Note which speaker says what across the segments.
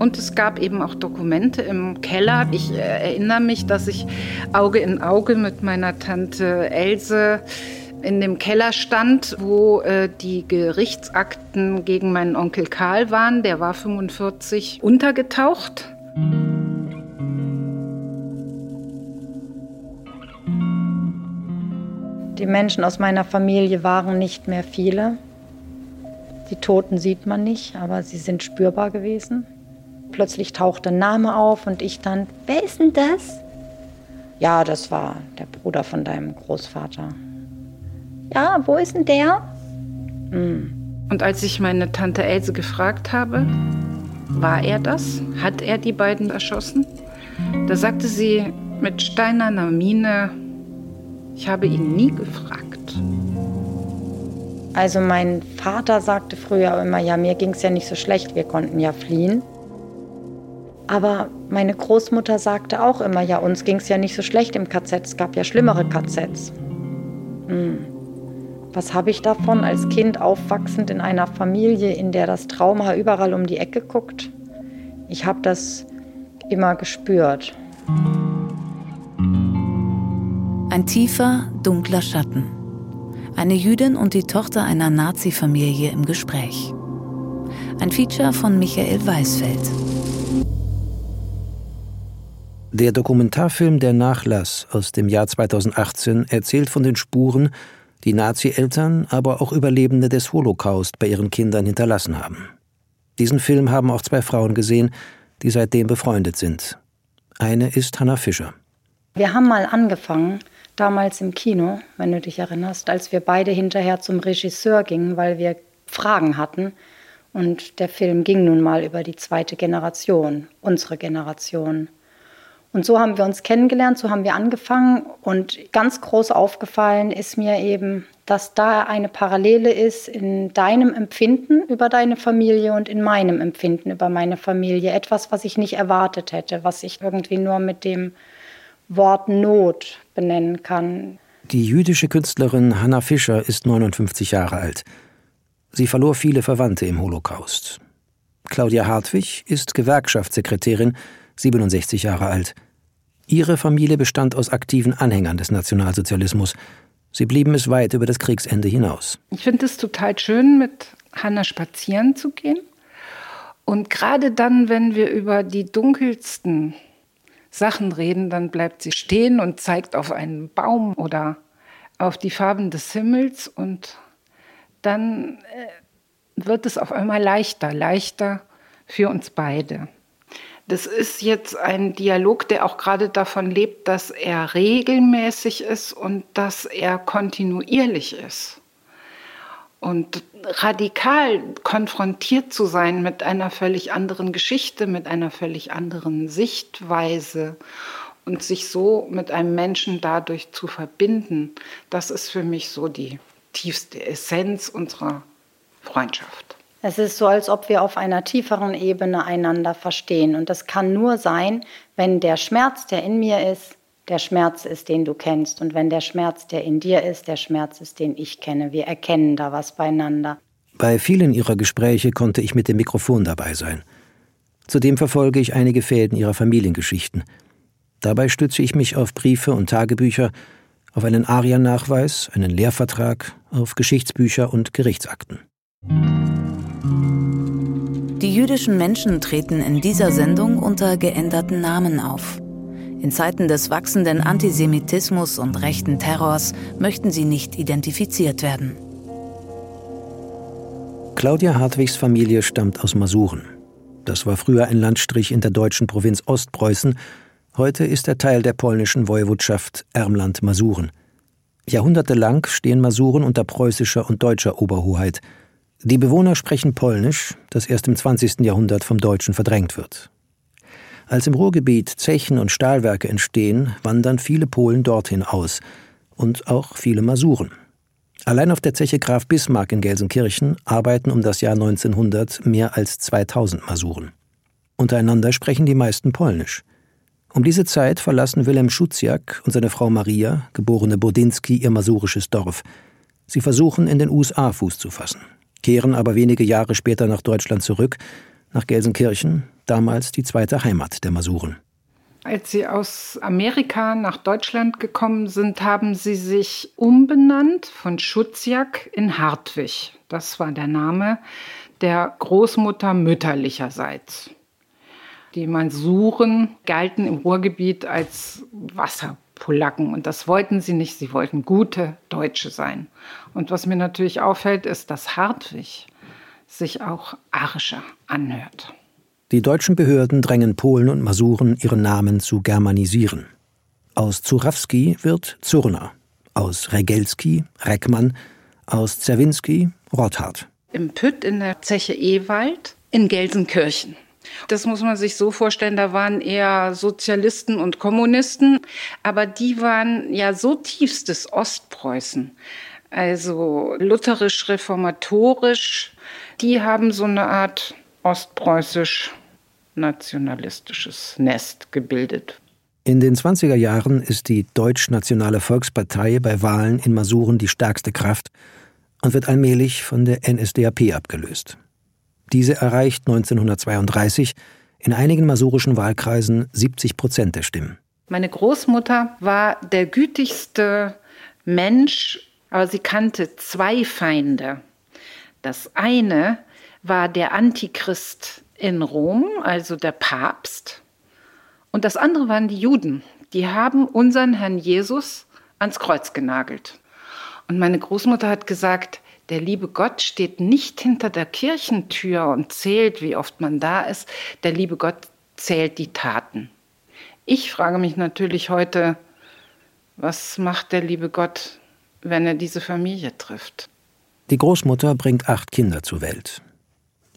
Speaker 1: Und es gab eben auch Dokumente im Keller. Ich äh, erinnere mich, dass ich Auge in Auge mit meiner Tante Else in dem Keller stand, wo äh, die Gerichtsakten gegen meinen Onkel Karl waren. Der war 45 untergetaucht.
Speaker 2: Die Menschen aus meiner Familie waren nicht mehr viele. Die Toten sieht man nicht, aber sie sind spürbar gewesen. Plötzlich tauchte ein Name auf und ich dann, wer ist denn das? Ja, das war der Bruder von deinem Großvater. Ja, wo ist denn der?
Speaker 1: Hm. Und als ich meine Tante Else gefragt habe, war er das? Hat er die beiden erschossen? Da sagte sie mit steinerner Miene, ich habe ihn nie gefragt.
Speaker 2: Also mein Vater sagte früher immer, ja, mir ging es ja nicht so schlecht, wir konnten ja fliehen. Aber meine Großmutter sagte auch immer, ja, uns ging es ja nicht so schlecht im KZ, es gab ja schlimmere KZs. Hm. Was habe ich davon als Kind aufwachsend in einer Familie, in der das Trauma überall um die Ecke guckt? Ich habe das immer gespürt.
Speaker 3: Ein tiefer, dunkler Schatten. Eine Jüdin und die Tochter einer Nazi-Familie im Gespräch. Ein Feature von Michael Weisfeld.
Speaker 4: Der Dokumentarfilm Der Nachlass aus dem Jahr 2018 erzählt von den Spuren, die Nazi-Eltern, aber auch Überlebende des Holocaust bei ihren Kindern hinterlassen haben. Diesen Film haben auch zwei Frauen gesehen, die seitdem befreundet sind. Eine ist Hannah Fischer.
Speaker 2: Wir haben mal angefangen, damals im Kino, wenn du dich erinnerst, als wir beide hinterher zum Regisseur gingen, weil wir Fragen hatten. Und der Film ging nun mal über die zweite Generation, unsere Generation. Und so haben wir uns kennengelernt, so haben wir angefangen. Und ganz groß aufgefallen ist mir eben, dass da eine Parallele ist in deinem Empfinden über deine Familie und in meinem Empfinden über meine Familie. Etwas, was ich nicht erwartet hätte, was ich irgendwie nur mit dem Wort Not benennen kann.
Speaker 4: Die jüdische Künstlerin Hannah Fischer ist 59 Jahre alt. Sie verlor viele Verwandte im Holocaust. Claudia Hartwig ist Gewerkschaftssekretärin, 67 Jahre alt. Ihre Familie bestand aus aktiven Anhängern des Nationalsozialismus. Sie blieben es weit über das Kriegsende hinaus.
Speaker 1: Ich finde es total schön, mit Hannah spazieren zu gehen. Und gerade dann, wenn wir über die dunkelsten Sachen reden, dann bleibt sie stehen und zeigt auf einen Baum oder auf die Farben des Himmels und dann äh, wird es auf einmal leichter, leichter für uns beide. Das ist jetzt ein Dialog, der auch gerade davon lebt, dass er regelmäßig ist und dass er kontinuierlich ist. Und radikal konfrontiert zu sein mit einer völlig anderen Geschichte, mit einer völlig anderen Sichtweise und sich so mit einem Menschen dadurch zu verbinden, das ist für mich so die tiefste Essenz unserer Freundschaft.
Speaker 2: Es ist so, als ob wir auf einer tieferen Ebene einander verstehen. Und das kann nur sein, wenn der Schmerz, der in mir ist, der Schmerz ist, den du kennst. Und wenn der Schmerz, der in dir ist, der Schmerz ist, den ich kenne. Wir erkennen da was beieinander.
Speaker 4: Bei vielen ihrer Gespräche konnte ich mit dem Mikrofon dabei sein. Zudem verfolge ich einige Fäden ihrer Familiengeschichten. Dabei stütze ich mich auf Briefe und Tagebücher, auf einen Ariennachweis, einen Lehrvertrag, auf Geschichtsbücher und Gerichtsakten.
Speaker 3: Die jüdischen Menschen treten in dieser Sendung unter geänderten Namen auf. In Zeiten des wachsenden Antisemitismus und rechten Terrors möchten sie nicht identifiziert werden.
Speaker 4: Claudia Hartwigs Familie stammt aus Masuren. Das war früher ein Landstrich in der deutschen Provinz Ostpreußen. Heute ist er Teil der polnischen Woiwodschaft Ermland-Masuren. Jahrhundertelang stehen Masuren unter preußischer und deutscher Oberhoheit. Die Bewohner sprechen Polnisch, das erst im 20. Jahrhundert vom Deutschen verdrängt wird. Als im Ruhrgebiet Zechen und Stahlwerke entstehen, wandern viele Polen dorthin aus und auch viele Masuren. Allein auf der Zeche Graf Bismarck in Gelsenkirchen arbeiten um das Jahr 1900 mehr als 2000 Masuren. Untereinander sprechen die meisten Polnisch. Um diese Zeit verlassen Wilhelm Schuziak und seine Frau Maria, geborene Bodinski, ihr masurisches Dorf. Sie versuchen in den USA Fuß zu fassen, kehren aber wenige Jahre später nach Deutschland zurück, nach Gelsenkirchen, damals die zweite Heimat der Masuren.
Speaker 1: Als sie aus Amerika nach Deutschland gekommen sind, haben sie sich umbenannt von Schutzjak in Hartwig. Das war der Name der Großmutter mütterlicherseits. Die Mansuren galten im Ruhrgebiet als Wasserpolacken und das wollten sie nicht. Sie wollten gute Deutsche sein. Und was mir natürlich auffällt, ist, dass Hartwig sich auch arischer anhört.
Speaker 4: Die deutschen Behörden drängen Polen und Masuren, ihren Namen zu germanisieren. Aus Zurawski wird Zurner, aus Regelski Reckmann, aus Zerwinski Rotthard.
Speaker 1: Im Pütt in der Zeche Ewald in Gelsenkirchen. Das muss man sich so vorstellen, da waren eher Sozialisten und Kommunisten, aber die waren ja so tiefstes Ostpreußen, also lutherisch-reformatorisch, die haben so eine Art ostpreußisch nationalistisches Nest gebildet.
Speaker 4: In den 20er Jahren ist die Deutsch-Nationale Volkspartei bei Wahlen in Masuren die stärkste Kraft und wird allmählich von der NSDAP abgelöst. Diese erreicht 1932 in einigen masurischen Wahlkreisen 70 Prozent der Stimmen.
Speaker 1: Meine Großmutter war der gütigste Mensch, aber sie kannte zwei Feinde. Das eine war der Antichrist in Rom, also der Papst. Und das andere waren die Juden. Die haben unseren Herrn Jesus ans Kreuz genagelt. Und meine Großmutter hat gesagt, der liebe Gott steht nicht hinter der Kirchentür und zählt, wie oft man da ist. Der liebe Gott zählt die Taten. Ich frage mich natürlich heute, was macht der liebe Gott, wenn er diese Familie trifft?
Speaker 4: Die Großmutter bringt acht Kinder zur Welt.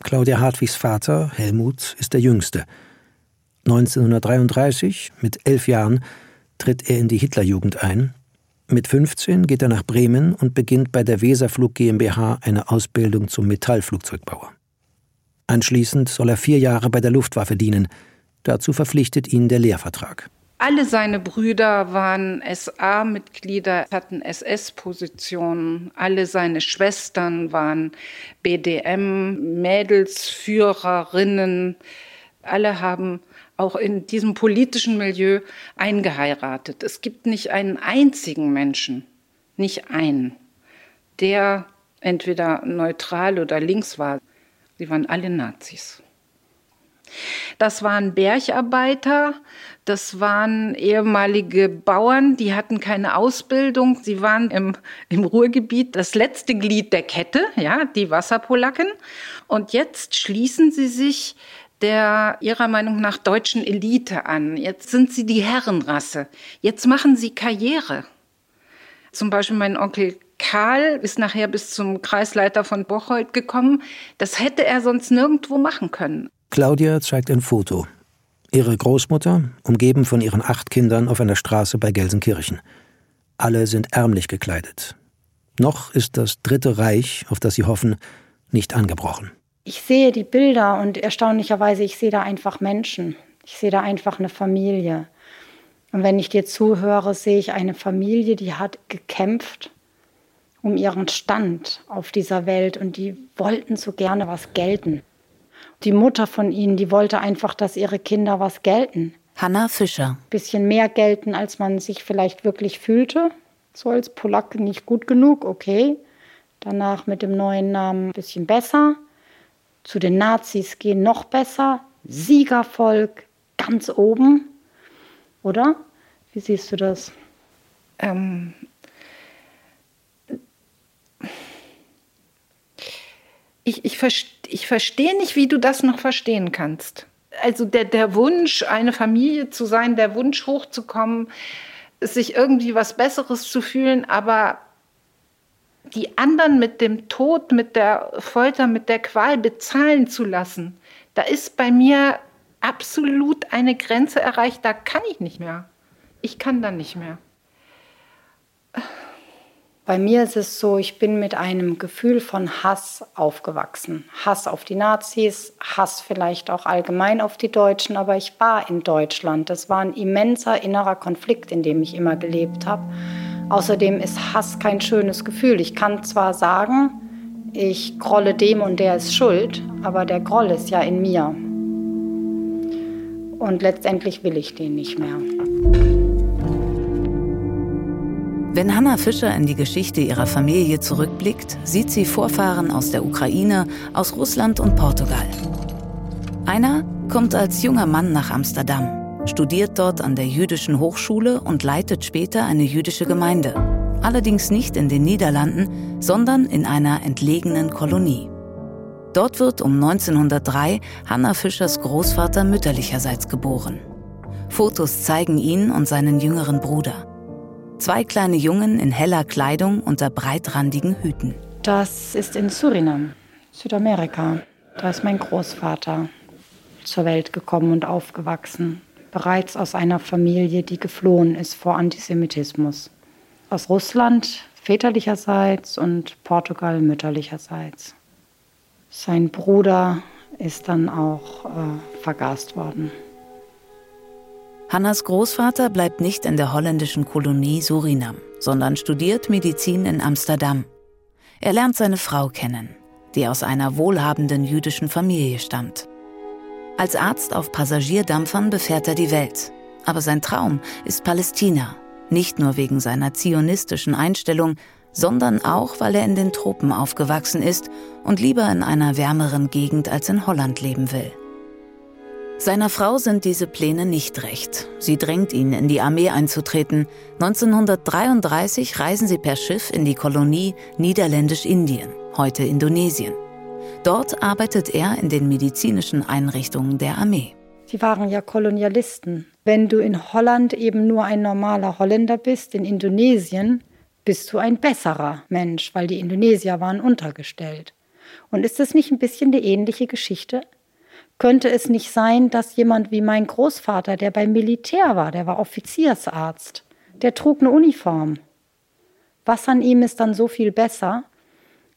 Speaker 4: Claudia Hartwigs Vater, Helmut, ist der jüngste. 1933, mit elf Jahren, tritt er in die Hitlerjugend ein. Mit 15 geht er nach Bremen und beginnt bei der Weserflug GmbH eine Ausbildung zum Metallflugzeugbauer. Anschließend soll er vier Jahre bei der Luftwaffe dienen. Dazu verpflichtet ihn der Lehrvertrag.
Speaker 1: Alle seine Brüder waren SA-Mitglieder, hatten SS-Positionen. Alle seine Schwestern waren BDM-Mädelsführerinnen. Alle haben auch in diesem politischen Milieu eingeheiratet. Es gibt nicht einen einzigen Menschen, nicht einen, der entweder neutral oder links war. Sie waren alle Nazis. Das waren Bergarbeiter, das waren ehemalige Bauern, die hatten keine Ausbildung. Sie waren im, im Ruhrgebiet das letzte Glied der Kette, ja, die Wasserpolacken. Und jetzt schließen sie sich der ihrer Meinung nach deutschen Elite an. Jetzt sind sie die Herrenrasse. Jetzt machen sie Karriere. Zum Beispiel mein Onkel Karl ist nachher bis zum Kreisleiter von Bocholt gekommen. Das hätte er sonst nirgendwo machen können.
Speaker 4: Claudia zeigt ein Foto. Ihre Großmutter, umgeben von ihren acht Kindern auf einer Straße bei Gelsenkirchen. Alle sind ärmlich gekleidet. Noch ist das Dritte Reich, auf das sie hoffen, nicht angebrochen.
Speaker 2: Ich sehe die Bilder und erstaunlicherweise, ich sehe da einfach Menschen. Ich sehe da einfach eine Familie. Und wenn ich dir zuhöre, sehe ich eine Familie, die hat gekämpft um ihren Stand auf dieser Welt und die wollten so gerne was gelten. Die Mutter von ihnen, die wollte einfach, dass ihre Kinder was gelten.
Speaker 3: Hanna Fischer.
Speaker 2: Bisschen mehr gelten, als man sich vielleicht wirklich fühlte. So als Polacke nicht gut genug, okay. Danach mit dem neuen Namen ein bisschen besser. Zu den Nazis gehen noch besser. Siegervolk ganz oben. Oder? Wie siehst du das? Ähm,
Speaker 1: ich, ich, ich verstehe nicht, wie du das noch verstehen kannst. Also der, der Wunsch, eine Familie zu sein, der Wunsch hochzukommen, sich irgendwie was Besseres zu fühlen, aber die anderen mit dem Tod, mit der Folter, mit der Qual bezahlen zu lassen, da ist bei mir absolut eine Grenze erreicht, da kann ich nicht mehr. Ich kann da nicht mehr.
Speaker 2: Bei mir ist es so, ich bin mit einem Gefühl von Hass aufgewachsen. Hass auf die Nazis, Hass vielleicht auch allgemein auf die Deutschen, aber ich war in Deutschland. Das war ein immenser innerer Konflikt, in dem ich immer gelebt habe. Außerdem ist Hass kein schönes Gefühl. Ich kann zwar sagen, ich grolle dem und der ist schuld, aber der Groll ist ja in mir. Und letztendlich will ich den nicht mehr.
Speaker 3: Wenn Hanna Fischer in die Geschichte ihrer Familie zurückblickt, sieht sie Vorfahren aus der Ukraine, aus Russland und Portugal. Einer kommt als junger Mann nach Amsterdam, studiert dort an der jüdischen Hochschule und leitet später eine jüdische Gemeinde. Allerdings nicht in den Niederlanden, sondern in einer entlegenen Kolonie. Dort wird um 1903 Hanna Fischers Großvater mütterlicherseits geboren. Fotos zeigen ihn und seinen jüngeren Bruder. Zwei kleine Jungen in heller Kleidung unter breitrandigen Hüten.
Speaker 2: Das ist in Surinam, Südamerika. Da ist mein Großvater zur Welt gekommen und aufgewachsen. Bereits aus einer Familie, die geflohen ist vor Antisemitismus. Aus Russland väterlicherseits und Portugal mütterlicherseits. Sein Bruder ist dann auch äh, vergast worden.
Speaker 3: Hannas Großvater bleibt nicht in der holländischen Kolonie Surinam, sondern studiert Medizin in Amsterdam. Er lernt seine Frau kennen, die aus einer wohlhabenden jüdischen Familie stammt. Als Arzt auf Passagierdampfern befährt er die Welt. Aber sein Traum ist Palästina, nicht nur wegen seiner zionistischen Einstellung, sondern auch, weil er in den Tropen aufgewachsen ist und lieber in einer wärmeren Gegend als in Holland leben will. Seiner Frau sind diese Pläne nicht recht. Sie drängt ihn, in die Armee einzutreten. 1933 reisen sie per Schiff in die Kolonie Niederländisch-Indien, heute Indonesien. Dort arbeitet er in den medizinischen Einrichtungen der Armee.
Speaker 2: Sie waren ja Kolonialisten. Wenn du in Holland eben nur ein normaler Holländer bist, in Indonesien bist du ein besserer Mensch, weil die Indonesier waren untergestellt. Und ist das nicht ein bisschen die ähnliche Geschichte? Könnte es nicht sein, dass jemand wie mein Großvater, der beim Militär war, der war Offiziersarzt, der trug eine Uniform. Was an ihm ist dann so viel besser,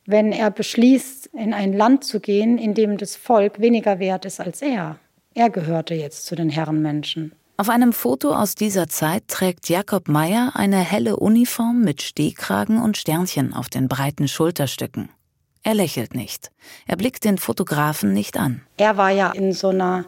Speaker 2: wenn er beschließt, in ein Land zu gehen, in dem das Volk weniger wert ist als er? Er gehörte jetzt zu den Herrenmenschen.
Speaker 3: Auf einem Foto aus dieser Zeit trägt Jakob Meyer eine helle Uniform mit Stehkragen und Sternchen auf den breiten Schulterstücken. Er lächelt nicht. Er blickt den Fotografen nicht an.
Speaker 2: Er war ja in so einer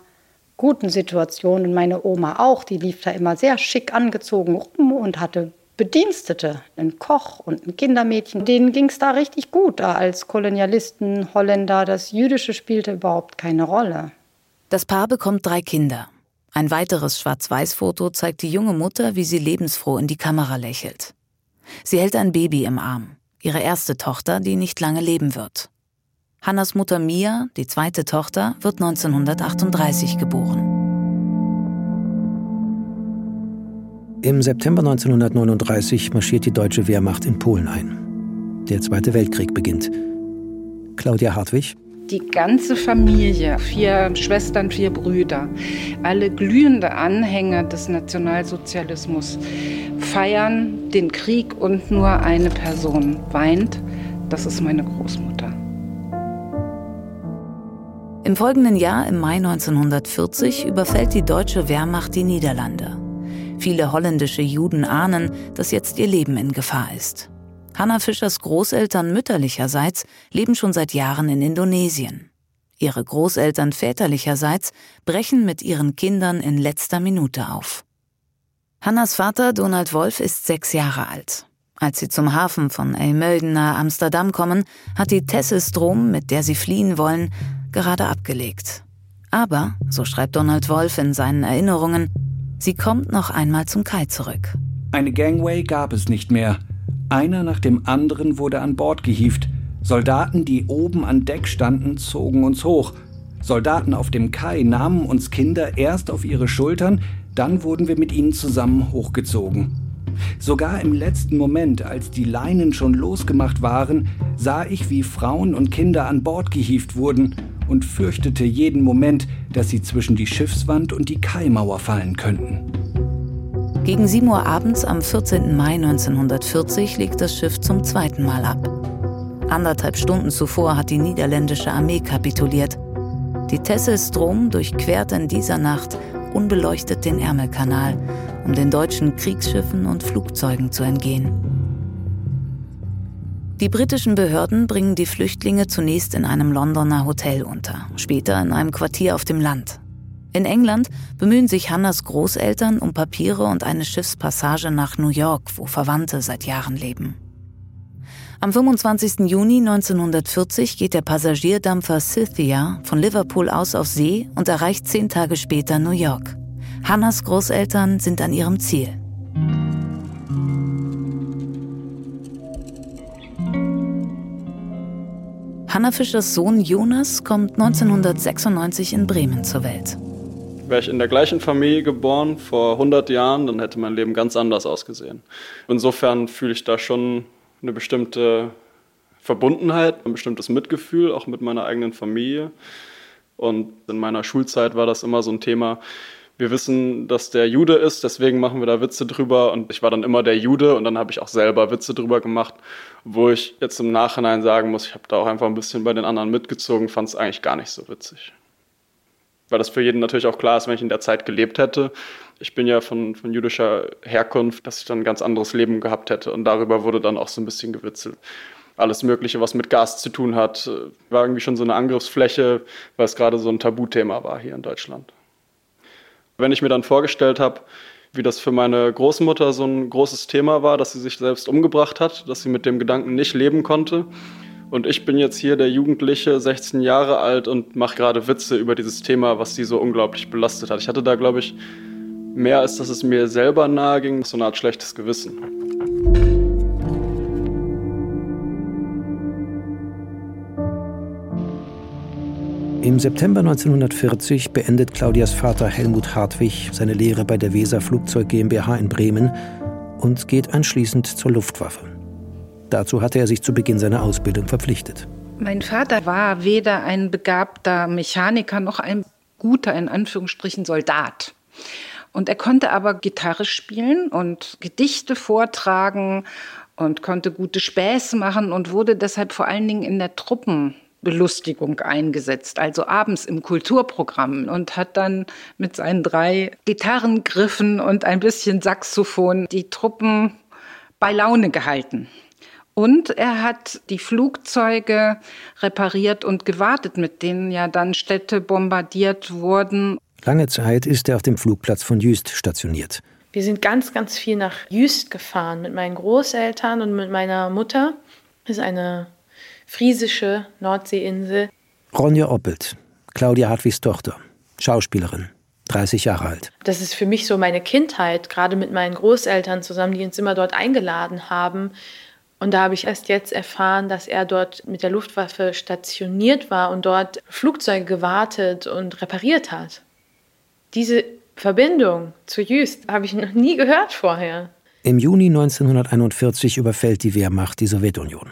Speaker 2: guten Situation und meine Oma auch. Die lief da immer sehr schick angezogen rum und hatte Bedienstete, einen Koch und ein Kindermädchen. Denen ging es da richtig gut da als Kolonialisten, Holländer. Das Jüdische spielte überhaupt keine Rolle.
Speaker 3: Das Paar bekommt drei Kinder. Ein weiteres Schwarz-Weiß-Foto zeigt die junge Mutter, wie sie lebensfroh in die Kamera lächelt. Sie hält ein Baby im Arm ihre erste Tochter, die nicht lange leben wird. Hannas Mutter Mia, die zweite Tochter, wird 1938 geboren.
Speaker 4: Im September 1939 marschiert die deutsche Wehrmacht in Polen ein. Der Zweite Weltkrieg beginnt. Claudia Hartwig.
Speaker 1: Die ganze Familie, vier Schwestern, vier Brüder, alle glühende Anhänger des Nationalsozialismus, feiern den Krieg und nur eine Person weint. Das ist meine Großmutter.
Speaker 3: Im folgenden Jahr, im Mai 1940, überfällt die deutsche Wehrmacht die Niederlande. Viele holländische Juden ahnen, dass jetzt ihr Leben in Gefahr ist. Hanna Fischers Großeltern mütterlicherseits leben schon seit Jahren in Indonesien. Ihre Großeltern väterlicherseits brechen mit ihren Kindern in letzter Minute auf. Hannas Vater Donald Wolf ist sechs Jahre alt. Als sie zum Hafen von Eymölden nahe Amsterdam kommen, hat die Tessestrom, mit der sie fliehen wollen, gerade abgelegt. Aber, so schreibt Donald Wolf in seinen Erinnerungen, sie kommt noch einmal zum Kai zurück.
Speaker 5: Eine Gangway gab es nicht mehr. Einer nach dem anderen wurde an Bord gehievt. Soldaten, die oben an Deck standen, zogen uns hoch. Soldaten auf dem Kai nahmen uns Kinder erst auf ihre Schultern, dann wurden wir mit ihnen zusammen hochgezogen. Sogar im letzten Moment, als die Leinen schon losgemacht waren, sah ich, wie Frauen und Kinder an Bord gehievt wurden und fürchtete jeden Moment, dass sie zwischen die Schiffswand und die Kaimauer fallen könnten.
Speaker 3: Gegen 7 Uhr abends am 14. Mai 1940 legt das Schiff zum zweiten Mal ab. Anderthalb Stunden zuvor hat die niederländische Armee kapituliert. Die Tesse Strom durchquert in dieser Nacht unbeleuchtet den Ärmelkanal, um den deutschen Kriegsschiffen und Flugzeugen zu entgehen. Die britischen Behörden bringen die Flüchtlinge zunächst in einem Londoner Hotel unter, später in einem Quartier auf dem Land. In England bemühen sich Hannas Großeltern um Papiere und eine Schiffspassage nach New York, wo Verwandte seit Jahren leben. Am 25. Juni 1940 geht der Passagierdampfer Scythia von Liverpool aus auf See und erreicht zehn Tage später New York. Hannas Großeltern sind an ihrem Ziel. Hanna Fischers Sohn Jonas kommt 1996 in Bremen zur Welt.
Speaker 6: Wäre ich in der gleichen Familie geboren vor 100 Jahren, dann hätte mein Leben ganz anders ausgesehen. Insofern fühle ich da schon eine bestimmte Verbundenheit, ein bestimmtes Mitgefühl, auch mit meiner eigenen Familie. Und in meiner Schulzeit war das immer so ein Thema, wir wissen, dass der Jude ist, deswegen machen wir da Witze drüber. Und ich war dann immer der Jude und dann habe ich auch selber Witze drüber gemacht, wo ich jetzt im Nachhinein sagen muss, ich habe da auch einfach ein bisschen bei den anderen mitgezogen, fand es eigentlich gar nicht so witzig. Weil das für jeden natürlich auch klar ist, wenn ich in der Zeit gelebt hätte. Ich bin ja von, von jüdischer Herkunft, dass ich dann ein ganz anderes Leben gehabt hätte. Und darüber wurde dann auch so ein bisschen gewitzelt alles Mögliche, was mit Gas zu tun hat, war irgendwie schon so eine Angriffsfläche, weil es gerade so ein Tabuthema war hier in Deutschland. Wenn ich mir dann vorgestellt habe, wie das für meine Großmutter so ein großes Thema war, dass sie sich selbst umgebracht hat, dass sie mit dem Gedanken nicht leben konnte. Und ich bin jetzt hier der Jugendliche, 16 Jahre alt und mache gerade Witze über dieses Thema, was sie so unglaublich belastet hat. Ich hatte da, glaube ich, mehr als dass es mir selber nahe ging, so eine Art schlechtes Gewissen.
Speaker 4: Im September 1940 beendet Claudias Vater Helmut Hartwig seine Lehre bei der Weser Flugzeug GmbH in Bremen und geht anschließend zur Luftwaffe. Dazu hatte er sich zu Beginn seiner Ausbildung verpflichtet.
Speaker 1: Mein Vater war weder ein begabter Mechaniker noch ein guter, in Anführungsstrichen, Soldat. Und er konnte aber Gitarre spielen und Gedichte vortragen und konnte gute Späße machen und wurde deshalb vor allen Dingen in der Truppen Belustigung eingesetzt, also abends im Kulturprogramm und hat dann mit seinen drei Gitarrengriffen und ein bisschen Saxophon die Truppen bei Laune gehalten. Und er hat die Flugzeuge repariert und gewartet, mit denen ja dann Städte bombardiert wurden.
Speaker 4: Lange Zeit ist er auf dem Flugplatz von Jüst stationiert.
Speaker 7: Wir sind ganz, ganz viel nach Jüst gefahren mit meinen Großeltern und mit meiner Mutter. Das ist eine friesische Nordseeinsel.
Speaker 4: Ronja Oppelt, Claudia Hartwigs Tochter, Schauspielerin, 30 Jahre alt.
Speaker 7: Das ist für mich so meine Kindheit, gerade mit meinen Großeltern zusammen, die uns immer dort eingeladen haben. Und da habe ich erst jetzt erfahren, dass er dort mit der Luftwaffe stationiert war und dort Flugzeuge gewartet und repariert hat. Diese Verbindung zu Jüst habe ich noch nie gehört vorher.
Speaker 4: Im Juni 1941 überfällt die Wehrmacht die Sowjetunion.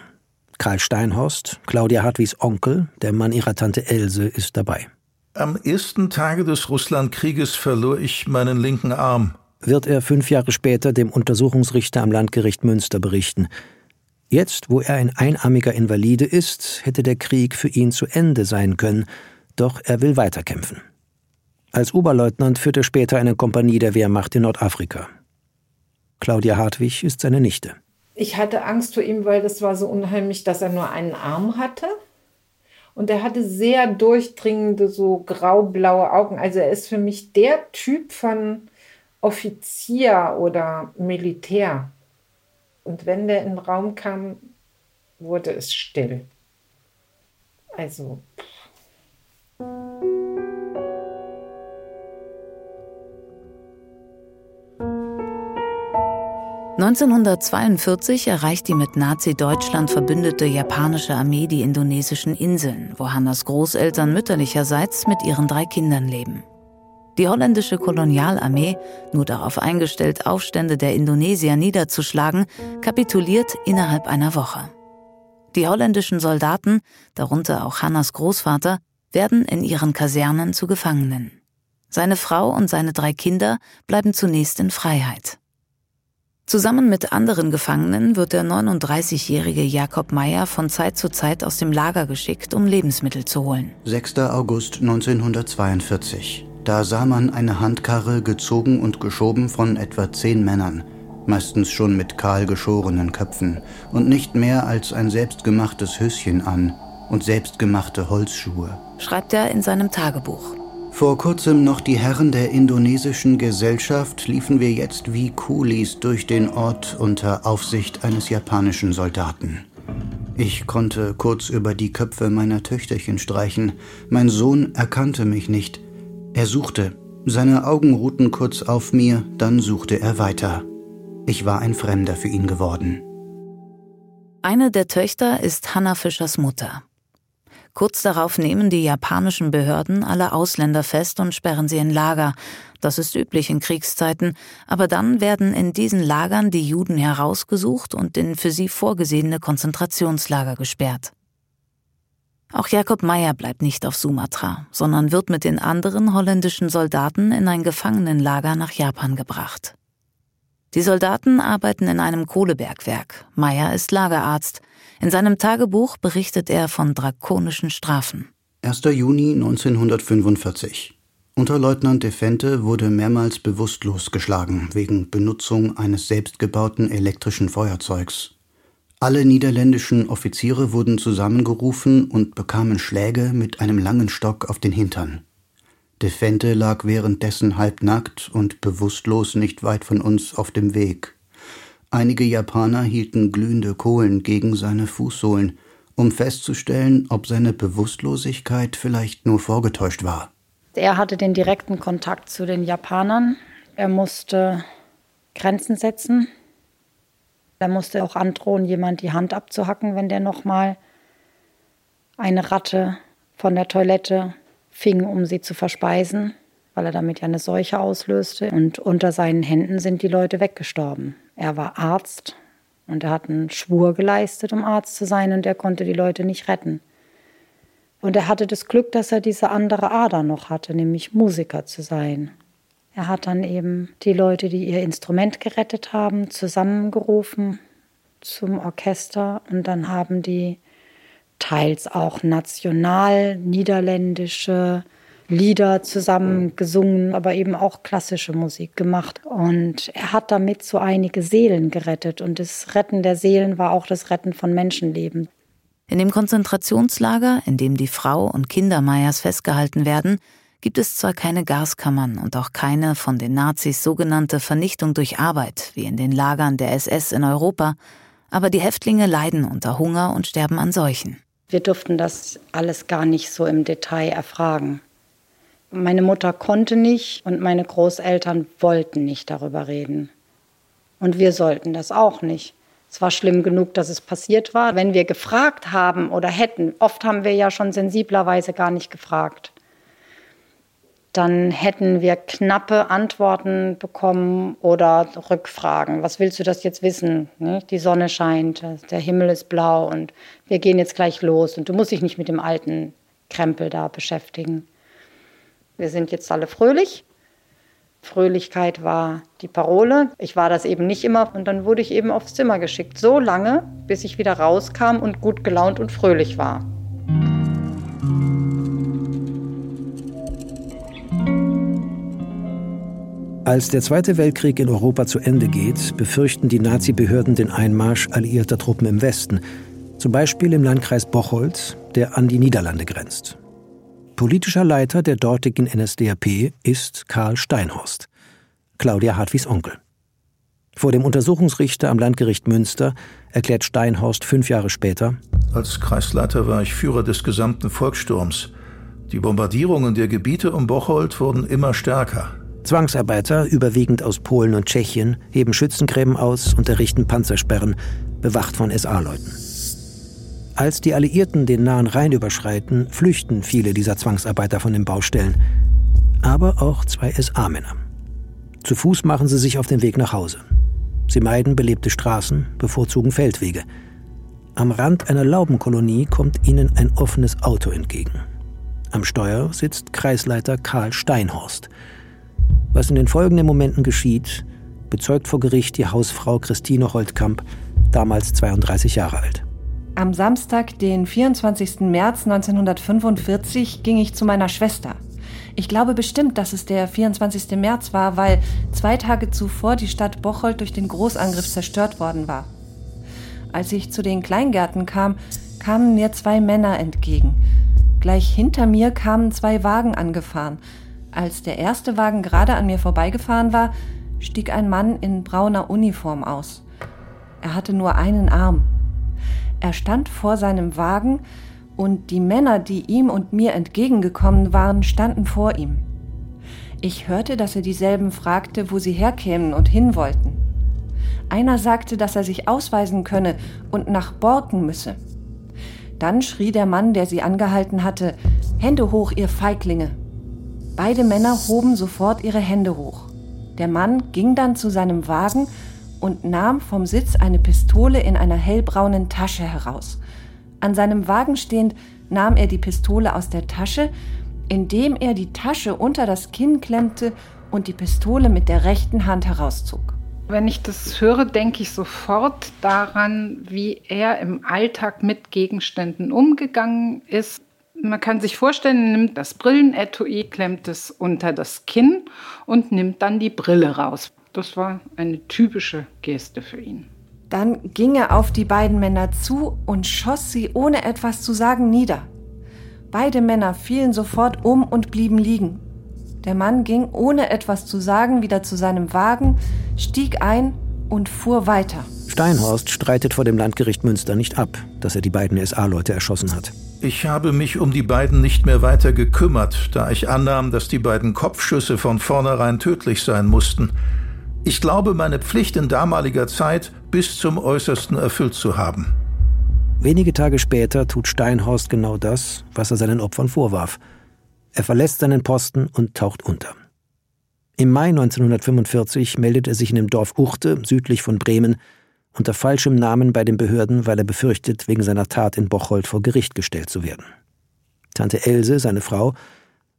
Speaker 4: Karl Steinhorst, Claudia Hartwigs Onkel, der Mann ihrer Tante Else, ist dabei.
Speaker 8: Am ersten Tage des Russlandkrieges verlor ich meinen linken Arm.
Speaker 4: Wird er fünf Jahre später dem Untersuchungsrichter am Landgericht Münster berichten. Jetzt, wo er ein einarmiger Invalide ist, hätte der Krieg für ihn zu Ende sein können, doch er will weiterkämpfen. Als Oberleutnant führt er später eine Kompanie der Wehrmacht in Nordafrika. Claudia Hartwig ist seine Nichte.
Speaker 1: Ich hatte Angst vor ihm, weil das war so unheimlich, dass er nur einen Arm hatte. Und er hatte sehr durchdringende, so graublaue Augen. Also er ist für mich der Typ von Offizier oder Militär. Und wenn der in den Raum kam, wurde es still. Also. Pff.
Speaker 3: 1942 erreicht die mit Nazi-Deutschland verbündete japanische Armee die indonesischen Inseln, wo Hannas Großeltern mütterlicherseits mit ihren drei Kindern leben. Die holländische Kolonialarmee, nur darauf eingestellt, Aufstände der Indonesier niederzuschlagen, kapituliert innerhalb einer Woche. Die holländischen Soldaten, darunter auch Hannas Großvater, werden in ihren Kasernen zu Gefangenen. Seine Frau und seine drei Kinder bleiben zunächst in Freiheit. Zusammen mit anderen Gefangenen wird der 39-jährige Jakob Meyer von Zeit zu Zeit aus dem Lager geschickt, um Lebensmittel zu holen.
Speaker 9: 6. August 1942. Da sah man eine Handkarre gezogen und geschoben von etwa zehn Männern, meistens schon mit kahl geschorenen Köpfen und nicht mehr als ein selbstgemachtes Höschen an und selbstgemachte Holzschuhe.
Speaker 3: Schreibt er in seinem Tagebuch.
Speaker 9: Vor kurzem noch die Herren der indonesischen Gesellschaft liefen wir jetzt wie Kulis durch den Ort unter Aufsicht eines japanischen Soldaten. Ich konnte kurz über die Köpfe meiner Töchterchen streichen. Mein Sohn erkannte mich nicht. Er suchte. Seine Augen ruhten kurz auf mir, dann suchte er weiter. Ich war ein Fremder für ihn geworden.
Speaker 3: Eine der Töchter ist Hannah Fischers Mutter. Kurz darauf nehmen die japanischen Behörden alle Ausländer fest und sperren sie in Lager. Das ist üblich in Kriegszeiten, aber dann werden in diesen Lagern die Juden herausgesucht und in für sie vorgesehene Konzentrationslager gesperrt. Auch Jakob Meyer bleibt nicht auf Sumatra, sondern wird mit den anderen holländischen Soldaten in ein Gefangenenlager nach Japan gebracht. Die Soldaten arbeiten in einem Kohlebergwerk. Meyer ist Lagerarzt. In seinem Tagebuch berichtet er von drakonischen Strafen.
Speaker 9: 1. Juni 1945. Unterleutnant Defente wurde mehrmals bewusstlos geschlagen wegen Benutzung eines selbstgebauten elektrischen Feuerzeugs. Alle niederländischen Offiziere wurden zusammengerufen und bekamen Schläge mit einem langen Stock auf den Hintern. Defente lag währenddessen halbnackt und bewusstlos nicht weit von uns auf dem Weg. Einige Japaner hielten glühende Kohlen gegen seine Fußsohlen, um festzustellen, ob seine Bewusstlosigkeit vielleicht nur vorgetäuscht war.
Speaker 2: Er hatte den direkten Kontakt zu den Japanern. Er musste Grenzen setzen. Er musste auch androhen, jemand die Hand abzuhacken, wenn der nochmal eine Ratte von der Toilette fing, um sie zu verspeisen, weil er damit ja eine Seuche auslöste. Und unter seinen Händen sind die Leute weggestorben. Er war Arzt und er hat einen Schwur geleistet, um Arzt zu sein, und er konnte die Leute nicht retten. Und er hatte das Glück, dass er diese andere Ader noch hatte, nämlich Musiker zu sein. Er hat dann eben die Leute, die ihr Instrument gerettet haben, zusammengerufen zum Orchester und dann haben die teils auch national niederländische Lieder zusammen gesungen, aber eben auch klassische Musik gemacht. Und er hat damit so einige Seelen gerettet. Und das Retten der Seelen war auch das Retten von Menschenleben.
Speaker 3: In dem Konzentrationslager, in dem die Frau und Kinder Meyers festgehalten werden, gibt es zwar keine Gaskammern und auch keine von den Nazis sogenannte Vernichtung durch Arbeit, wie in den Lagern der SS in Europa, aber die Häftlinge leiden unter Hunger und sterben an Seuchen.
Speaker 2: Wir durften das alles gar nicht so im Detail erfragen. Meine Mutter konnte nicht und meine Großeltern wollten nicht darüber reden. Und wir sollten das auch nicht. Es war schlimm genug, dass es passiert war. Wenn wir gefragt haben oder hätten, oft haben wir ja schon sensiblerweise gar nicht gefragt dann hätten wir knappe Antworten bekommen oder Rückfragen. Was willst du das jetzt wissen? Ne? Die Sonne scheint, der Himmel ist blau und wir gehen jetzt gleich los und du musst dich nicht mit dem alten Krempel da beschäftigen. Wir sind jetzt alle fröhlich. Fröhlichkeit war die Parole. Ich war das eben nicht immer und dann wurde ich eben aufs Zimmer geschickt. So lange, bis ich wieder rauskam und gut gelaunt und fröhlich war.
Speaker 4: Als der Zweite Weltkrieg in Europa zu Ende geht, befürchten die Nazi-Behörden den Einmarsch alliierter Truppen im Westen, zum Beispiel im Landkreis Bocholt, der an die Niederlande grenzt. Politischer Leiter der dortigen NSDAP ist Karl Steinhorst, Claudia Hartwigs Onkel. Vor dem Untersuchungsrichter am Landgericht Münster erklärt Steinhorst fünf Jahre später:
Speaker 8: Als Kreisleiter war ich Führer des gesamten Volkssturms. Die Bombardierungen der Gebiete um Bocholt wurden immer stärker.
Speaker 4: Zwangsarbeiter, überwiegend aus Polen und Tschechien, heben Schützengräben aus und errichten Panzersperren, bewacht von SA-Leuten. Als die Alliierten den nahen Rhein überschreiten, flüchten viele dieser Zwangsarbeiter von den Baustellen. Aber auch zwei SA-Männer. Zu Fuß machen sie sich auf den Weg nach Hause. Sie meiden belebte Straßen, bevorzugen Feldwege. Am Rand einer Laubenkolonie kommt ihnen ein offenes Auto entgegen. Am Steuer sitzt Kreisleiter Karl Steinhorst – was in den folgenden Momenten geschieht, bezeugt vor Gericht die Hausfrau Christine Holtkamp, damals 32 Jahre alt.
Speaker 10: Am Samstag, den 24. März 1945, ging ich zu meiner Schwester. Ich glaube bestimmt, dass es der 24. März war, weil zwei Tage zuvor die Stadt Bocholt durch den Großangriff zerstört worden war. Als ich zu den Kleingärten kam, kamen mir zwei Männer entgegen. Gleich hinter mir kamen zwei Wagen angefahren. Als der erste Wagen gerade an mir vorbeigefahren war, stieg ein Mann in brauner Uniform aus. Er hatte nur einen Arm. Er stand vor seinem Wagen und die Männer, die ihm und mir entgegengekommen waren, standen vor ihm. Ich hörte, dass er dieselben fragte, wo sie herkämen und hin wollten. Einer sagte, dass er sich ausweisen könne und nach Borken müsse. Dann schrie der Mann, der sie angehalten hatte, Hände hoch, ihr Feiglinge. Beide Männer hoben sofort ihre Hände hoch. Der Mann ging dann zu seinem Wagen und nahm vom Sitz eine Pistole in einer hellbraunen Tasche heraus. An seinem Wagen stehend nahm er die Pistole aus der Tasche, indem er die Tasche unter das Kinn klemmte und die Pistole mit der rechten Hand herauszog.
Speaker 1: Wenn ich das höre, denke ich sofort daran, wie er im Alltag mit Gegenständen umgegangen ist. Man kann sich vorstellen, er nimmt das Brillenetui, klemmt es unter das Kinn und nimmt dann die Brille raus. Das war eine typische Geste für ihn.
Speaker 10: Dann ging er auf die beiden Männer zu und schoss sie ohne etwas zu sagen nieder. Beide Männer fielen sofort um und blieben liegen. Der Mann ging ohne etwas zu sagen wieder zu seinem Wagen, stieg ein und fuhr weiter.
Speaker 4: Steinhorst streitet vor dem Landgericht Münster nicht ab, dass er die beiden SA-Leute erschossen hat.
Speaker 8: Ich habe mich um die beiden nicht mehr weiter gekümmert, da ich annahm, dass die beiden Kopfschüsse von vornherein tödlich sein mussten. Ich glaube, meine Pflicht in damaliger Zeit bis zum Äußersten erfüllt zu haben.
Speaker 4: Wenige Tage später tut Steinhorst genau das, was er seinen Opfern vorwarf. Er verlässt seinen Posten und taucht unter. Im Mai 1945 meldet er sich in dem Dorf Uchte, südlich von Bremen, unter falschem Namen bei den Behörden, weil er befürchtet, wegen seiner Tat in Bocholt vor Gericht gestellt zu werden. Tante Else, seine Frau,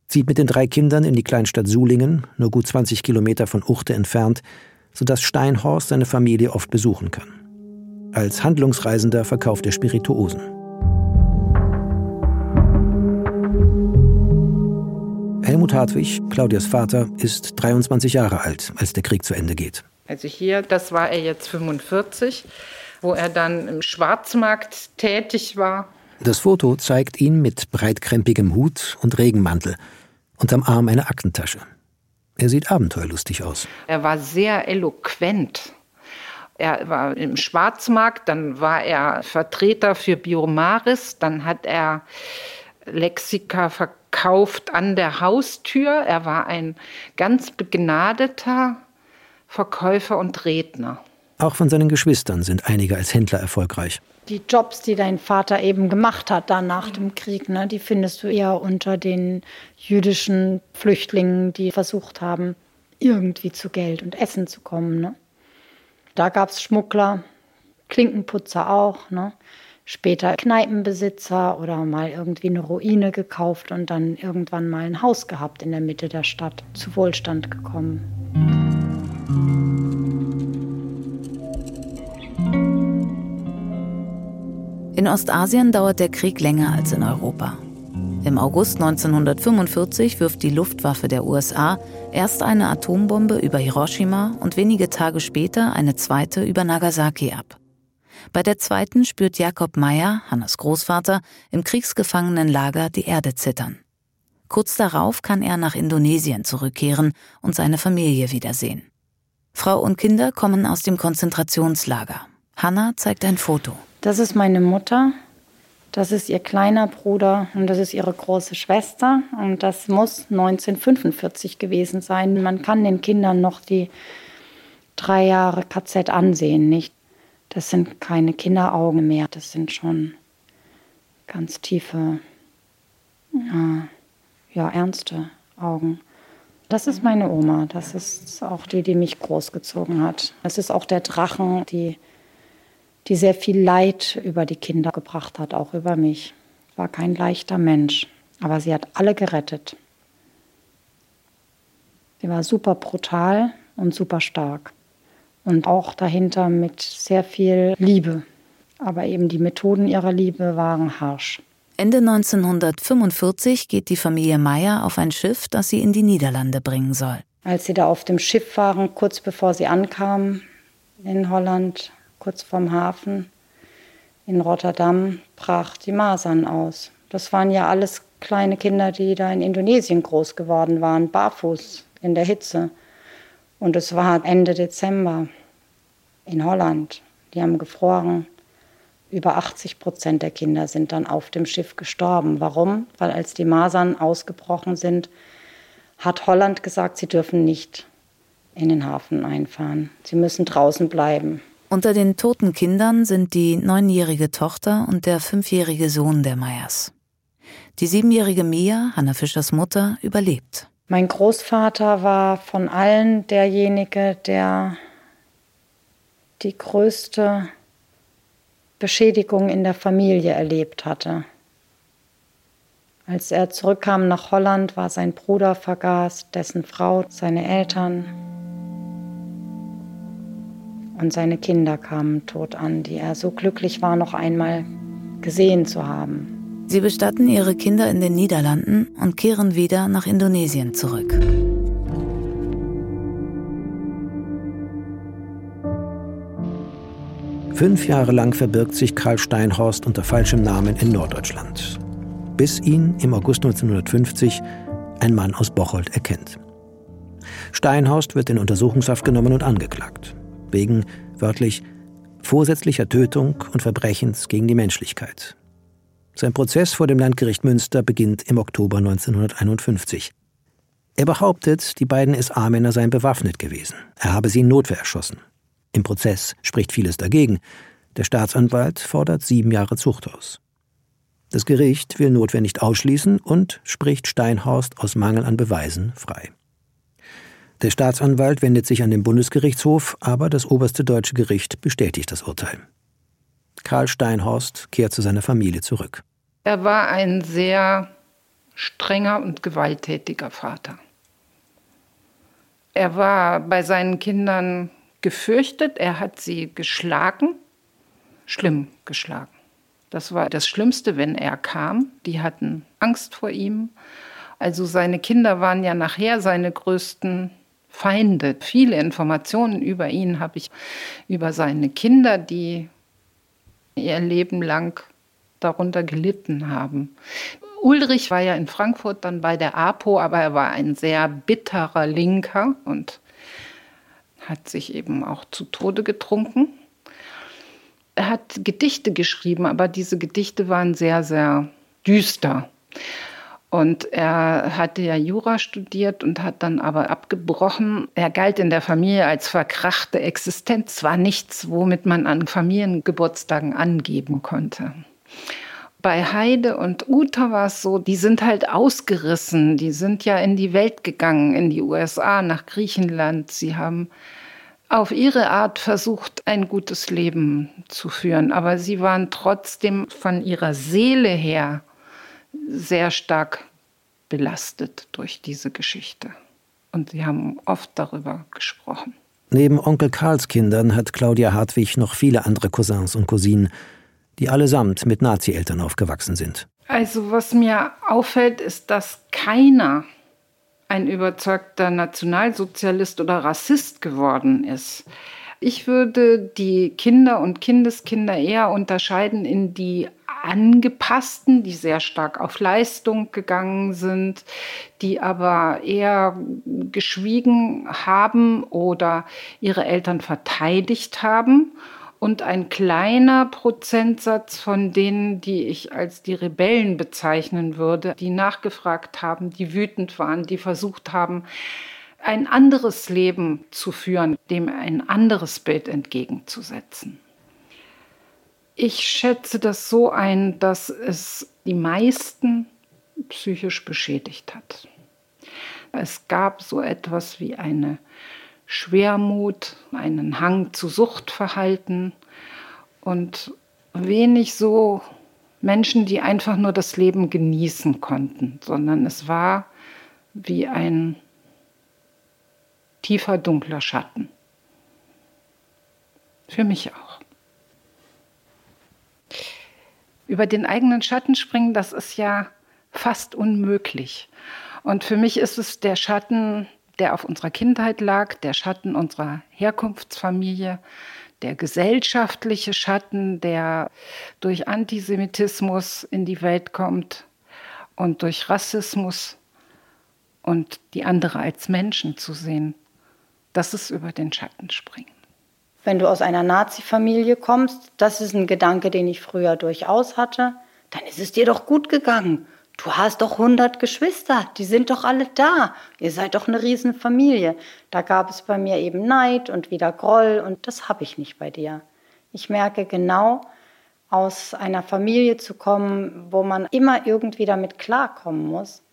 Speaker 4: zieht mit den drei Kindern in die Kleinstadt Sulingen, nur gut 20 Kilometer von Uchte entfernt, sodass Steinhorst seine Familie oft besuchen kann. Als Handlungsreisender verkauft er Spirituosen. Helmut Hartwig, Claudias Vater, ist 23 Jahre alt, als der Krieg zu Ende geht.
Speaker 1: Also hier, das war er jetzt 45, wo er dann im Schwarzmarkt tätig war.
Speaker 4: Das Foto zeigt ihn mit breitkrempigem Hut und Regenmantel, unterm Arm eine Aktentasche. Er sieht abenteuerlustig aus.
Speaker 1: Er war sehr eloquent. Er war im Schwarzmarkt, dann war er Vertreter für Biomaris, dann hat er Lexika verkauft an der Haustür. Er war ein ganz begnadeter Verkäufer und Redner.
Speaker 4: Auch von seinen Geschwistern sind einige als Händler erfolgreich
Speaker 2: die Jobs, die dein Vater eben gemacht hat dann nach dem Krieg, ne, die findest du eher unter den jüdischen Flüchtlingen, die versucht haben, irgendwie zu Geld und Essen zu kommen. Ne. Da gab es Schmuggler, Klinkenputzer auch, ne. später Kneipenbesitzer oder mal irgendwie eine Ruine gekauft und dann irgendwann mal ein Haus gehabt in der Mitte der Stadt, zu Wohlstand gekommen.
Speaker 3: In Ostasien dauert der Krieg länger als in Europa. Im August 1945 wirft die Luftwaffe der USA erst eine Atombombe über Hiroshima und wenige Tage später eine zweite über Nagasaki ab. Bei der zweiten spürt Jakob Meyer, Hannes Großvater, im Kriegsgefangenenlager die Erde zittern. Kurz darauf kann er nach Indonesien zurückkehren und seine Familie wiedersehen. Frau und Kinder kommen aus dem Konzentrationslager. Hanna zeigt ein Foto.
Speaker 2: Das ist meine Mutter, das ist ihr kleiner Bruder und das ist ihre große Schwester. Und das muss 1945 gewesen sein. Man kann den Kindern noch die drei Jahre KZ ansehen, nicht? Das sind keine Kinderaugen mehr, das sind schon ganz tiefe, ja, ernste Augen. Das ist meine Oma, das ist auch die, die mich großgezogen hat. Das ist auch der Drachen, die die sehr viel Leid über die Kinder gebracht hat, auch über mich. War kein leichter Mensch, aber sie hat alle gerettet. Sie war super brutal und super stark und auch dahinter mit sehr viel Liebe. Aber eben die Methoden ihrer Liebe waren harsch.
Speaker 3: Ende 1945 geht die Familie Meyer auf ein Schiff, das sie in die Niederlande bringen soll.
Speaker 2: Als sie da auf dem Schiff waren, kurz bevor sie ankamen in Holland, kurz vorm Hafen in Rotterdam, brach die Masern aus. Das waren ja alles kleine Kinder, die da in Indonesien groß geworden waren, barfuß in der Hitze. Und es war Ende Dezember in Holland. Die haben gefroren. Über 80 Prozent der Kinder sind dann auf dem Schiff gestorben. Warum? Weil als die Masern ausgebrochen sind, hat Holland gesagt, sie dürfen nicht in den Hafen einfahren. Sie müssen draußen bleiben.
Speaker 3: Unter den toten Kindern sind die neunjährige Tochter und der fünfjährige Sohn der Meyers. Die siebenjährige Mia, Hanna Fischers Mutter, überlebt.
Speaker 2: Mein Großvater war von allen derjenige, der die größte Beschädigung in der Familie erlebt hatte. Als er zurückkam nach Holland, war sein Bruder vergast, dessen Frau, seine Eltern und seine Kinder kamen tot an, die er so glücklich war, noch einmal gesehen zu haben.
Speaker 3: Sie bestatten ihre Kinder in den Niederlanden und kehren wieder nach Indonesien zurück.
Speaker 4: Fünf Jahre lang verbirgt sich Karl Steinhorst unter falschem Namen in Norddeutschland, bis ihn im August 1950 ein Mann aus Bocholt erkennt. Steinhorst wird in Untersuchungshaft genommen und angeklagt, wegen wörtlich vorsätzlicher Tötung und Verbrechens gegen die Menschlichkeit. Sein Prozess vor dem Landgericht Münster beginnt im Oktober 1951. Er behauptet, die beiden SA-Männer seien bewaffnet gewesen. Er habe sie in Notwehr erschossen. Im Prozess spricht vieles dagegen. Der Staatsanwalt fordert sieben Jahre Zucht aus. Das Gericht will Notwehr nicht ausschließen und spricht Steinhorst aus Mangel an Beweisen frei. Der Staatsanwalt wendet sich an den Bundesgerichtshof, aber das oberste deutsche Gericht bestätigt das Urteil. Karl Steinhorst kehrt zu seiner Familie zurück.
Speaker 1: Er war ein sehr strenger und gewalttätiger Vater. Er war bei seinen Kindern gefürchtet, er hat sie geschlagen, schlimm geschlagen. Das war das Schlimmste, wenn er kam. Die hatten Angst vor ihm. Also seine Kinder waren ja nachher seine größten Feinde. Viele Informationen über ihn habe ich über seine Kinder, die ihr Leben lang darunter gelitten haben. Ulrich war ja in Frankfurt dann bei der APO, aber er war ein sehr bitterer Linker und hat sich eben auch zu Tode getrunken. Er hat Gedichte geschrieben, aber diese Gedichte waren sehr, sehr düster. Und er hatte ja Jura studiert und hat dann aber abgebrochen. Er galt in der Familie als verkrachte Existenz, war nichts, womit man an Familiengeburtstagen angeben konnte. Bei Heide und Uta war es so, die sind halt ausgerissen, die sind ja in die Welt gegangen, in die USA, nach Griechenland. Sie haben auf ihre Art versucht, ein gutes Leben zu führen, aber sie waren trotzdem von ihrer Seele her sehr stark belastet durch diese Geschichte. Und sie haben oft darüber gesprochen.
Speaker 4: Neben Onkel Karls Kindern hat Claudia Hartwig noch viele andere Cousins und Cousinen, die allesamt mit Nazi-Eltern aufgewachsen sind.
Speaker 1: Also was mir auffällt, ist, dass keiner ein überzeugter Nationalsozialist oder Rassist geworden ist. Ich würde die Kinder und Kindeskinder eher unterscheiden in die angepassten, die sehr stark auf Leistung gegangen sind, die aber eher geschwiegen haben oder ihre Eltern verteidigt haben. Und ein kleiner Prozentsatz von denen, die ich als die Rebellen bezeichnen würde, die nachgefragt haben, die wütend waren, die versucht haben, ein anderes Leben zu führen, dem ein anderes Bild entgegenzusetzen. Ich schätze das so ein, dass es die meisten psychisch beschädigt hat. Es gab so etwas wie eine Schwermut, einen Hang zu Suchtverhalten und wenig so Menschen, die einfach nur das Leben genießen konnten, sondern es war wie ein tiefer, dunkler Schatten. Für mich auch. Über den eigenen Schatten springen, das ist ja fast unmöglich. Und für mich ist es der Schatten, der auf unserer Kindheit lag, der Schatten unserer Herkunftsfamilie, der gesellschaftliche Schatten, der durch Antisemitismus in die Welt kommt und durch Rassismus und die andere als Menschen zu sehen. Das ist über den Schatten springen.
Speaker 2: Wenn du aus einer Nazi-Familie kommst, das ist ein Gedanke, den ich früher durchaus hatte, dann ist es dir doch gut gegangen. Du hast doch 100 Geschwister, die sind doch alle da. Ihr seid doch eine Riesenfamilie. Da gab es bei mir eben Neid und wieder Groll und das habe ich nicht bei dir. Ich merke genau, aus einer Familie zu kommen, wo man immer irgendwie damit klarkommen muss,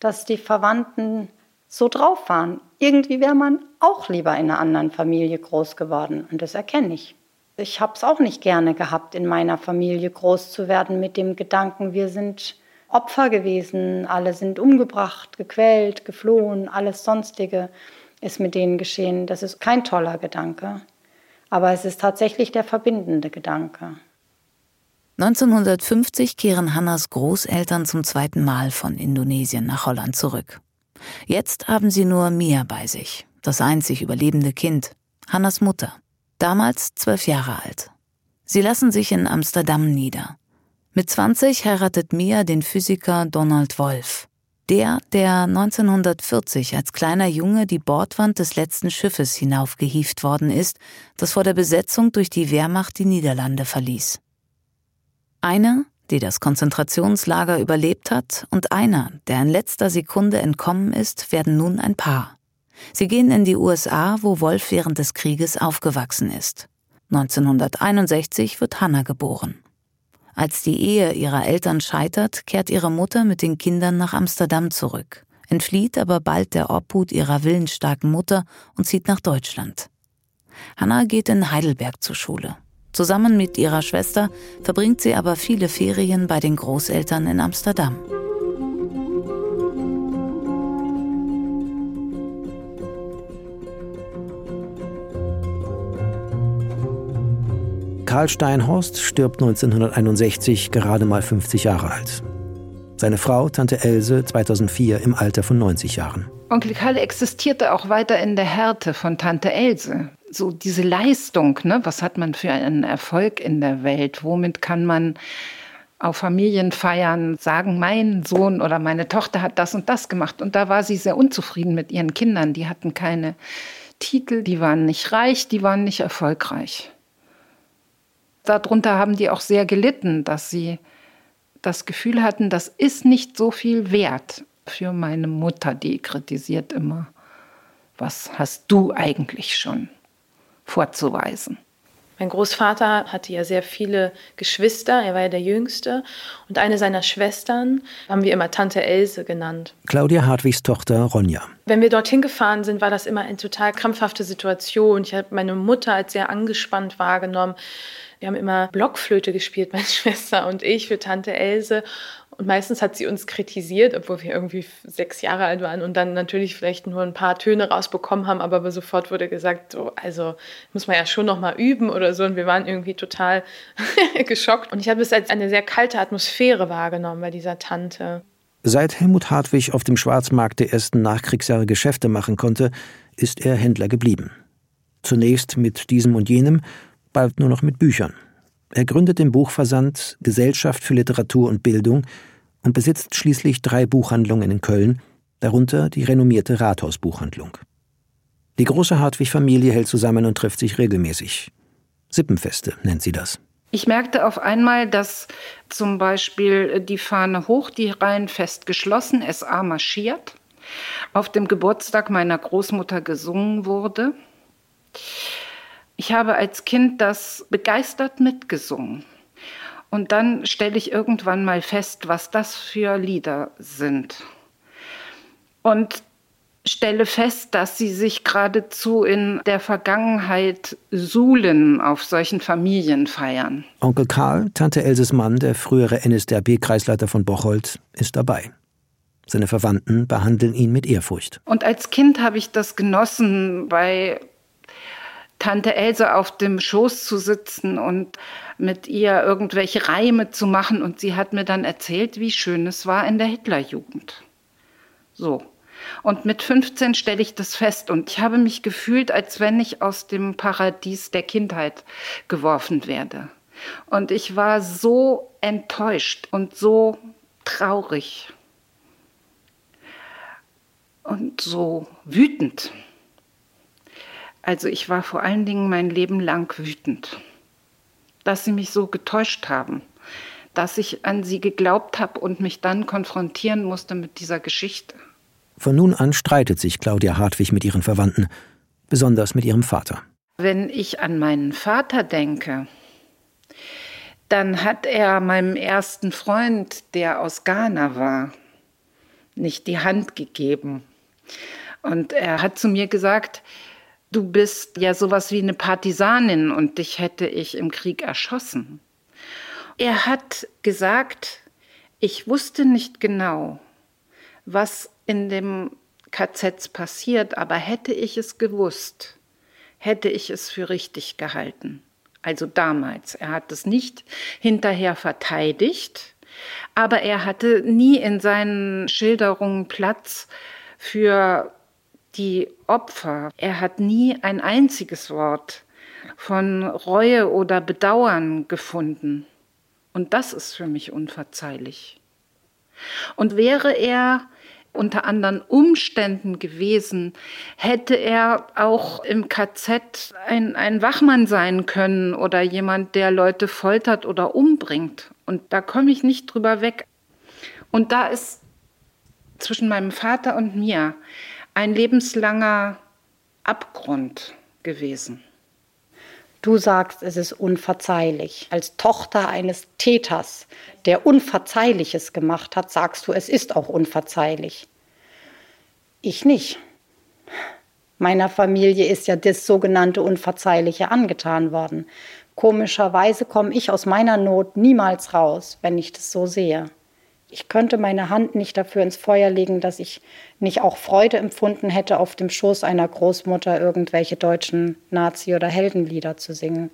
Speaker 2: dass die Verwandten so drauf waren. Irgendwie wäre man auch lieber in einer anderen Familie groß geworden und das erkenne ich. Ich habe es auch nicht gerne gehabt, in meiner Familie groß zu werden mit dem Gedanken, wir sind Opfer gewesen, alle sind umgebracht, gequält, geflohen, alles Sonstige ist mit denen geschehen. Das ist kein toller Gedanke, aber es ist tatsächlich der verbindende Gedanke.
Speaker 3: 1950 kehren Hannas Großeltern zum zweiten Mal von Indonesien nach Holland zurück. Jetzt haben sie nur Mia bei sich, das einzig überlebende Kind, Hannas Mutter, damals zwölf Jahre alt. Sie lassen sich in Amsterdam nieder. Mit 20 heiratet Mia den Physiker Donald Wolf. Der, der 1940 als kleiner Junge die Bordwand des letzten Schiffes hinaufgehieft worden ist, das vor der Besetzung durch die Wehrmacht die Niederlande verließ. Einer, die das Konzentrationslager überlebt hat, und einer, der in letzter Sekunde entkommen ist, werden nun ein Paar. Sie gehen in die USA, wo Wolf während des Krieges aufgewachsen ist. 1961 wird Hannah geboren. Als die Ehe ihrer Eltern scheitert, kehrt ihre Mutter mit den Kindern nach Amsterdam zurück, entflieht aber bald der Obhut ihrer willensstarken Mutter und zieht nach Deutschland. Hannah geht in Heidelberg zur Schule. Zusammen mit ihrer Schwester verbringt sie aber viele Ferien bei den Großeltern in Amsterdam.
Speaker 4: Karl Steinhorst stirbt 1961 gerade mal 50 Jahre alt. Seine Frau, Tante Else, 2004 im Alter von 90 Jahren.
Speaker 1: Onkel Karl existierte auch weiter in der Härte von Tante Else. So diese Leistung, ne? was hat man für einen Erfolg in der Welt? Womit kann man auf Familienfeiern sagen, mein Sohn oder meine Tochter hat das und das gemacht. Und da war sie sehr unzufrieden mit ihren Kindern. Die hatten keine Titel, die waren nicht reich, die waren nicht erfolgreich darunter haben die auch sehr gelitten, dass sie das Gefühl hatten, das ist nicht so viel wert für meine Mutter, die kritisiert immer, was hast du eigentlich schon vorzuweisen?
Speaker 7: Mein Großvater hatte ja sehr viele Geschwister, er war ja der Jüngste. Und eine seiner Schwestern haben wir immer Tante Else genannt.
Speaker 4: Claudia Hartwigs Tochter Ronja.
Speaker 7: Wenn wir dorthin gefahren sind, war das immer eine total krampfhafte Situation. Ich habe meine Mutter als sehr angespannt wahrgenommen. Wir haben immer Blockflöte gespielt, meine Schwester und ich, für Tante Else. Und meistens hat sie uns kritisiert, obwohl wir irgendwie sechs Jahre alt waren und dann natürlich vielleicht nur ein paar Töne rausbekommen haben, aber sofort wurde gesagt, so, also muss man ja schon noch mal üben oder so. Und wir waren irgendwie total geschockt. Und ich habe es als eine sehr kalte Atmosphäre wahrgenommen bei dieser Tante.
Speaker 4: Seit Helmut Hartwig auf dem Schwarzmarkt der ersten Nachkriegsjahre Geschäfte machen konnte, ist er Händler geblieben. Zunächst mit diesem und jenem, bald nur noch mit Büchern. Er gründet den Buchversand Gesellschaft für Literatur und Bildung und besitzt schließlich drei Buchhandlungen in Köln, darunter die renommierte Rathausbuchhandlung. Die große Hartwig-Familie hält zusammen und trifft sich regelmäßig. Sippenfeste nennt sie das.
Speaker 1: Ich merkte auf einmal, dass zum Beispiel die Fahne hoch, die Reihen fest geschlossen, SA marschiert, auf dem Geburtstag meiner Großmutter gesungen wurde. Ich habe als Kind das begeistert mitgesungen. Und dann stelle ich irgendwann mal fest, was das für Lieder sind. Und stelle fest, dass sie sich geradezu in der Vergangenheit suhlen auf solchen Familienfeiern.
Speaker 4: Onkel Karl, Tante Elses Mann, der frühere NSDAP-Kreisleiter von Bocholt, ist dabei. Seine Verwandten behandeln ihn mit Ehrfurcht.
Speaker 1: Und als Kind habe ich das genossen, bei Tante Else auf dem Schoß zu sitzen und mit ihr irgendwelche Reime zu machen. Und sie hat mir dann erzählt, wie schön es war in der Hitlerjugend. So. Und mit 15 stelle ich das fest und ich habe mich gefühlt, als wenn ich aus dem Paradies der Kindheit geworfen werde. Und ich war so enttäuscht und so traurig und so wütend. Also ich war vor allen Dingen mein Leben lang wütend, dass sie mich so getäuscht haben, dass ich an sie geglaubt habe und mich dann konfrontieren musste mit dieser Geschichte.
Speaker 4: Von nun an streitet sich Claudia Hartwig mit ihren Verwandten, besonders mit ihrem Vater.
Speaker 1: Wenn ich an meinen Vater denke, dann hat er meinem ersten Freund, der aus Ghana war, nicht die Hand gegeben. Und er hat zu mir gesagt, du bist ja sowas wie eine Partisanin und dich hätte ich im Krieg erschossen. Er hat gesagt, ich wusste nicht genau, was in dem KZ passiert, aber hätte ich es gewusst, hätte ich es für richtig gehalten. Also damals. Er hat es nicht hinterher verteidigt, aber er hatte nie in seinen Schilderungen Platz für die Opfer. Er hat nie ein einziges Wort von Reue oder Bedauern gefunden. Und das ist für mich unverzeihlich. Und wäre er unter anderen Umständen gewesen, hätte er auch im KZ ein, ein Wachmann sein können oder jemand, der Leute foltert oder umbringt. Und da komme ich nicht drüber weg. Und da ist zwischen meinem Vater und mir ein lebenslanger Abgrund gewesen.
Speaker 2: Du sagst, es ist unverzeihlich. Als Tochter eines Täters, der Unverzeihliches gemacht hat, sagst du, es ist auch unverzeihlich. Ich nicht. Meiner Familie ist ja das sogenannte Unverzeihliche angetan worden. Komischerweise komme ich aus meiner Not niemals raus, wenn ich das so sehe. Ich könnte meine Hand nicht dafür ins Feuer legen, dass ich nicht auch Freude empfunden hätte, auf dem Schoß einer Großmutter irgendwelche deutschen Nazi- oder Heldenlieder zu singen.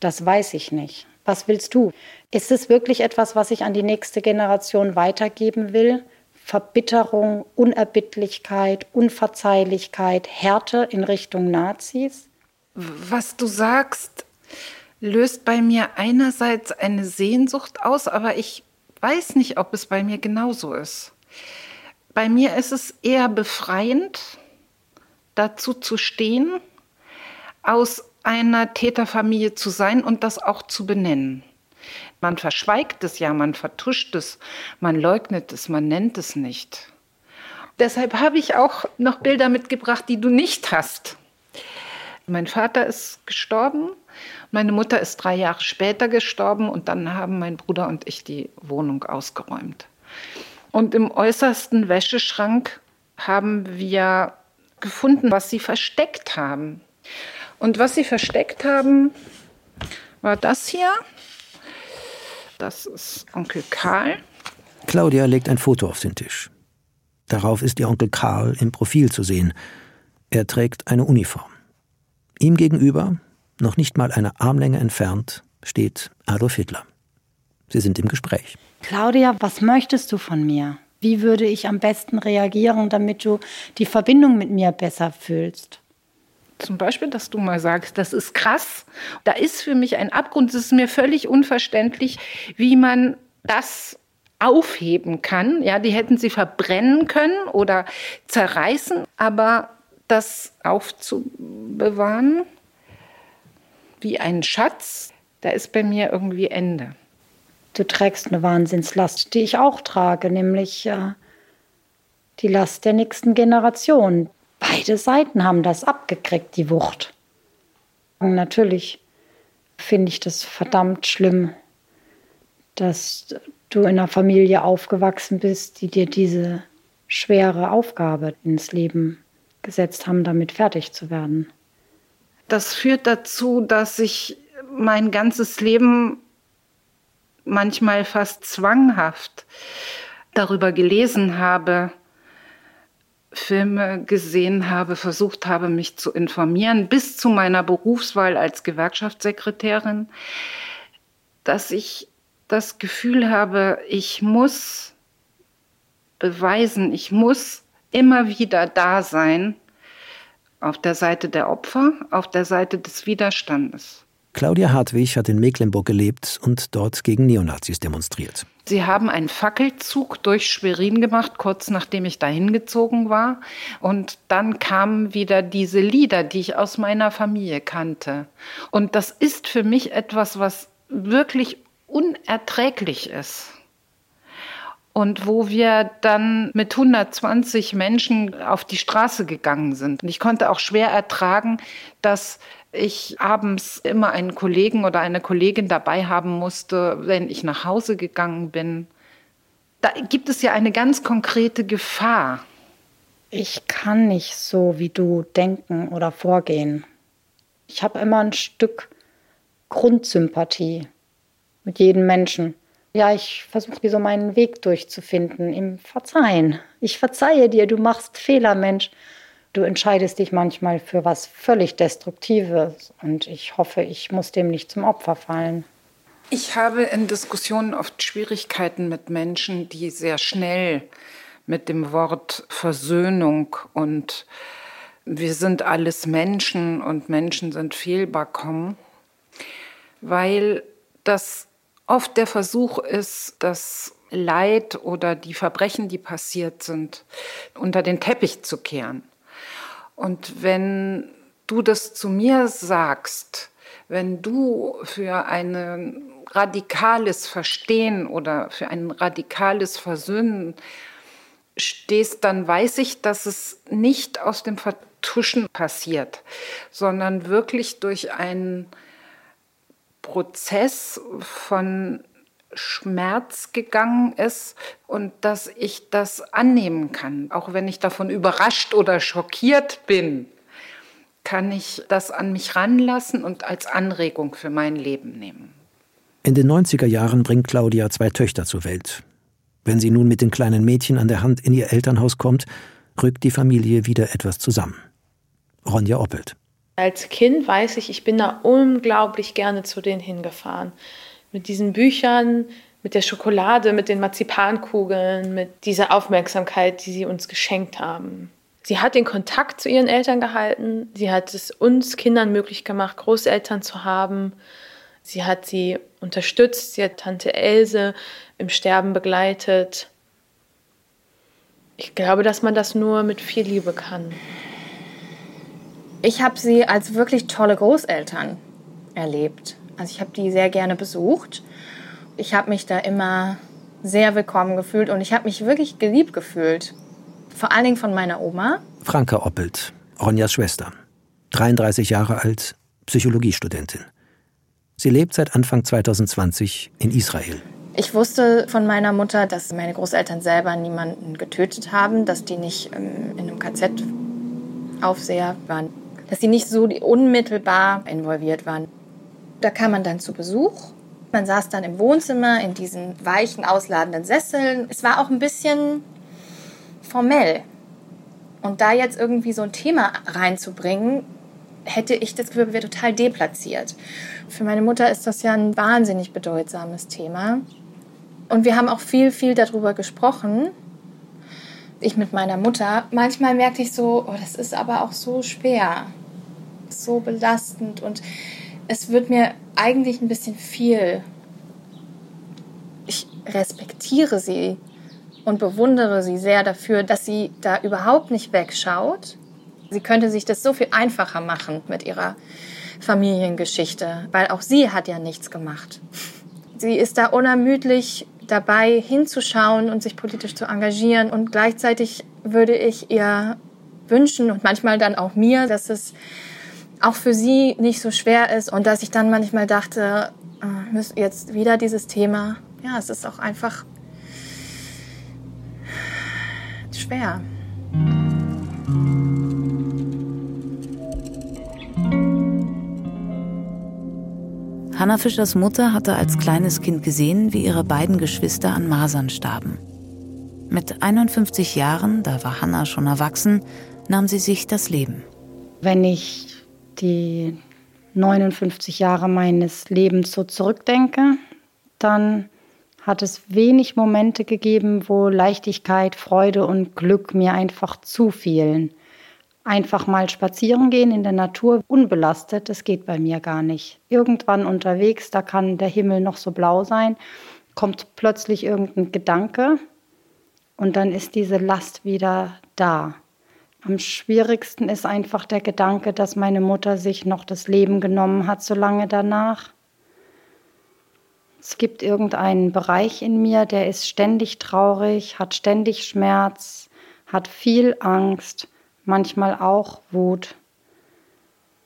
Speaker 2: Das weiß ich nicht. Was willst du? Ist es wirklich etwas, was ich an die nächste Generation weitergeben will? Verbitterung, Unerbittlichkeit, Unverzeihlichkeit, Härte in Richtung Nazis?
Speaker 1: Was du sagst, löst bei mir einerseits eine Sehnsucht aus, aber ich weiß nicht, ob es bei mir genauso ist. Bei mir ist es eher befreiend, dazu zu stehen, aus einer Täterfamilie zu sein und das auch zu benennen. Man verschweigt es ja, man vertuscht es, man leugnet es, man nennt es nicht. Deshalb habe ich auch noch Bilder mitgebracht, die du nicht hast. Mein Vater ist gestorben meine Mutter ist drei Jahre später gestorben und dann haben mein Bruder und ich die Wohnung ausgeräumt. Und im äußersten Wäscheschrank haben wir gefunden, was sie versteckt haben. Und was sie versteckt haben, war das hier. Das ist Onkel Karl.
Speaker 4: Claudia legt ein Foto auf den Tisch. Darauf ist ihr Onkel Karl im Profil zu sehen. Er trägt eine Uniform. Ihm gegenüber noch nicht mal eine Armlänge entfernt steht Adolf Hitler. Sie sind im Gespräch.
Speaker 2: Claudia, was möchtest du von mir? Wie würde ich am besten reagieren, damit du die Verbindung mit mir besser fühlst?
Speaker 1: Zum Beispiel, dass du mal sagst, das ist krass. Da ist für mich ein Abgrund. Es ist mir völlig unverständlich, wie man das aufheben kann. Ja, die hätten sie verbrennen können oder zerreißen, aber das aufzubewahren, wie ein Schatz, da ist bei mir irgendwie Ende.
Speaker 2: Du trägst eine Wahnsinnslast, die ich auch trage, nämlich äh, die Last der nächsten Generation. Beide Seiten haben das abgekriegt, die Wucht. Und natürlich finde ich das verdammt schlimm, dass du in einer Familie aufgewachsen bist, die dir diese schwere Aufgabe ins Leben gesetzt haben, damit fertig zu werden.
Speaker 1: Das führt dazu, dass ich mein ganzes Leben manchmal fast zwanghaft darüber gelesen habe, Filme gesehen habe, versucht habe, mich zu informieren, bis zu meiner Berufswahl als Gewerkschaftssekretärin, dass ich das Gefühl habe, ich muss beweisen, ich muss immer wieder da sein, auf der Seite der Opfer, auf der Seite des Widerstandes.
Speaker 4: Claudia Hartwig hat in Mecklenburg gelebt und dort gegen Neonazis demonstriert.
Speaker 1: Sie haben einen Fackelzug durch Schwerin gemacht, kurz nachdem ich dahin gezogen war. Und dann kamen wieder diese Lieder, die ich aus meiner Familie kannte. Und das ist für mich etwas, was wirklich unerträglich ist. Und wo wir dann mit 120 Menschen auf die Straße gegangen sind. Und ich konnte auch schwer ertragen, dass ich abends immer einen Kollegen oder eine Kollegin dabei haben musste, wenn ich nach Hause gegangen bin. Da gibt es ja eine ganz konkrete Gefahr.
Speaker 2: Ich kann nicht so wie du denken oder vorgehen. Ich habe immer ein Stück Grundsympathie mit jedem Menschen. Ja, ich versuche so meinen Weg durchzufinden im Verzeihen. Ich verzeihe dir, du machst Fehler, Mensch. Du entscheidest dich manchmal für was völlig Destruktives und ich hoffe, ich muss dem nicht zum Opfer fallen.
Speaker 1: Ich habe in Diskussionen oft Schwierigkeiten mit Menschen, die sehr schnell mit dem Wort Versöhnung und wir sind alles Menschen und Menschen sind fehlbar kommen, weil das oft der Versuch ist, das Leid oder die Verbrechen, die passiert sind, unter den Teppich zu kehren. Und wenn du das zu mir sagst, wenn du für ein radikales Verstehen oder für ein radikales Versöhnen stehst, dann weiß ich, dass es nicht aus dem Vertuschen passiert, sondern wirklich durch einen Prozess von Schmerz gegangen ist und dass ich das annehmen kann. Auch wenn ich davon überrascht oder schockiert bin, kann ich das an mich ranlassen und als Anregung für mein Leben nehmen.
Speaker 4: In den 90er Jahren bringt Claudia zwei Töchter zur Welt. Wenn sie nun mit den kleinen Mädchen an der Hand in ihr Elternhaus kommt, rückt die Familie wieder etwas zusammen. Ronja Oppelt.
Speaker 7: Als Kind weiß ich, ich bin da unglaublich gerne zu denen hingefahren mit diesen Büchern, mit der Schokolade, mit den Marzipankugeln, mit dieser Aufmerksamkeit, die sie uns geschenkt haben. Sie hat den Kontakt zu ihren Eltern gehalten. Sie hat es uns Kindern möglich gemacht, Großeltern zu haben. Sie hat sie unterstützt. Sie hat Tante Else im Sterben begleitet. Ich glaube, dass man das nur mit viel Liebe kann.
Speaker 11: Ich habe sie als wirklich tolle Großeltern erlebt. Also ich habe die sehr gerne besucht. Ich habe mich da immer sehr willkommen gefühlt und ich habe mich wirklich geliebt gefühlt. Vor allen Dingen von meiner Oma.
Speaker 4: Franka Oppelt, Ronjas Schwester. 33 Jahre alt, Psychologiestudentin. Sie lebt seit Anfang 2020 in Israel.
Speaker 11: Ich wusste von meiner Mutter, dass meine Großeltern selber niemanden getötet haben, dass die nicht ähm, in einem KZ-Aufseher waren, dass die nicht so unmittelbar involviert waren. Da kam man dann zu Besuch. Man saß dann im Wohnzimmer in diesen weichen, ausladenden Sesseln. Es war auch ein bisschen formell. Und da jetzt irgendwie so ein Thema reinzubringen, hätte ich das Gefühl, wäre total deplatziert. Für meine Mutter ist das ja ein wahnsinnig bedeutsames Thema. Und wir haben auch viel, viel darüber gesprochen. Ich mit meiner Mutter. Manchmal merkte ich so, oh, das ist aber auch so schwer, so belastend und es wird mir eigentlich ein bisschen viel. Ich respektiere sie und bewundere sie sehr dafür, dass sie da überhaupt nicht wegschaut. Sie könnte sich das so viel einfacher machen mit ihrer Familiengeschichte, weil auch sie hat ja nichts gemacht. Sie ist da unermüdlich dabei hinzuschauen und sich politisch zu engagieren und gleichzeitig würde ich ihr wünschen und manchmal dann auch mir, dass es auch für sie nicht so schwer ist und dass ich dann manchmal dachte, äh, jetzt wieder dieses Thema. Ja, es ist auch einfach schwer.
Speaker 3: Hanna Fischers Mutter hatte als kleines Kind gesehen, wie ihre beiden Geschwister an Masern starben. Mit 51 Jahren, da war Hanna schon erwachsen, nahm sie sich das Leben.
Speaker 2: Wenn ich die 59 Jahre meines Lebens so zurückdenke, dann hat es wenig Momente gegeben, wo Leichtigkeit, Freude und Glück mir einfach zufielen. Einfach mal spazieren gehen in der Natur, unbelastet, das geht bei mir gar nicht. Irgendwann unterwegs, da kann der Himmel noch so blau sein, kommt plötzlich irgendein Gedanke und dann ist diese Last wieder da. Am schwierigsten ist einfach der Gedanke, dass meine Mutter sich noch das Leben genommen hat, so lange danach. Es gibt irgendeinen Bereich in mir, der ist ständig traurig, hat ständig Schmerz, hat viel Angst, manchmal auch Wut.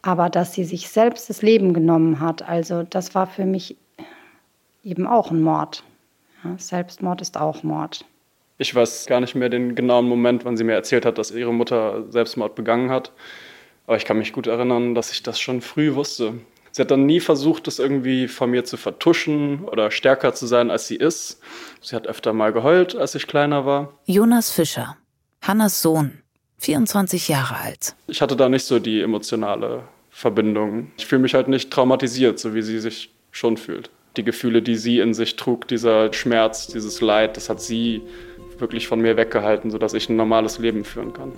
Speaker 2: Aber dass sie sich selbst das Leben genommen hat, also das war für mich eben auch ein Mord. Selbstmord ist auch Mord.
Speaker 6: Ich weiß gar nicht mehr den genauen Moment, wann sie mir erzählt hat, dass ihre Mutter Selbstmord begangen hat. Aber ich kann mich gut erinnern, dass ich das schon früh wusste. Sie hat dann nie versucht, das irgendwie von mir zu vertuschen oder stärker zu sein, als sie ist. Sie hat öfter mal geheult, als ich kleiner war.
Speaker 3: Jonas Fischer, Hannas Sohn, 24 Jahre alt.
Speaker 6: Ich hatte da nicht so die emotionale Verbindung. Ich fühle mich halt nicht traumatisiert, so wie sie sich schon fühlt. Die Gefühle, die sie in sich trug, dieser Schmerz, dieses Leid, das hat sie wirklich von mir weggehalten, sodass ich ein normales Leben führen kann.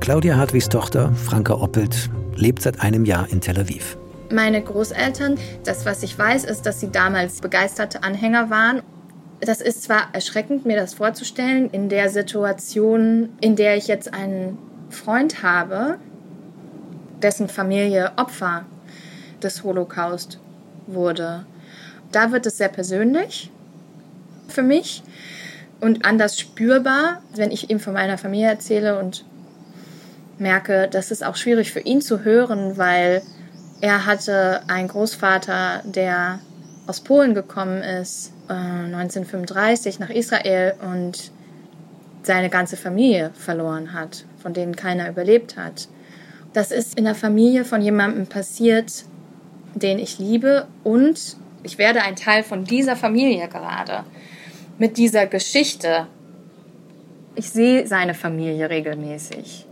Speaker 4: Claudia Hartwigs Tochter, Franka Oppelt, lebt seit einem Jahr in Tel Aviv.
Speaker 11: Meine Großeltern, das, was ich weiß, ist, dass sie damals begeisterte Anhänger waren. Das ist zwar erschreckend, mir das vorzustellen, in der Situation, in der ich jetzt einen Freund habe, dessen Familie Opfer des Holocaust wurde. Da wird es sehr persönlich für mich und anders spürbar, wenn ich ihm von meiner Familie erzähle und merke, das ist auch schwierig für ihn zu hören, weil er hatte einen Großvater, der aus Polen gekommen ist, äh, 1935 nach Israel und seine ganze Familie verloren hat, von denen keiner überlebt hat. Das ist in der Familie von jemandem passiert, den ich liebe und ich werde ein Teil von dieser Familie gerade. Mit dieser Geschichte. Ich sehe seine Familie regelmäßig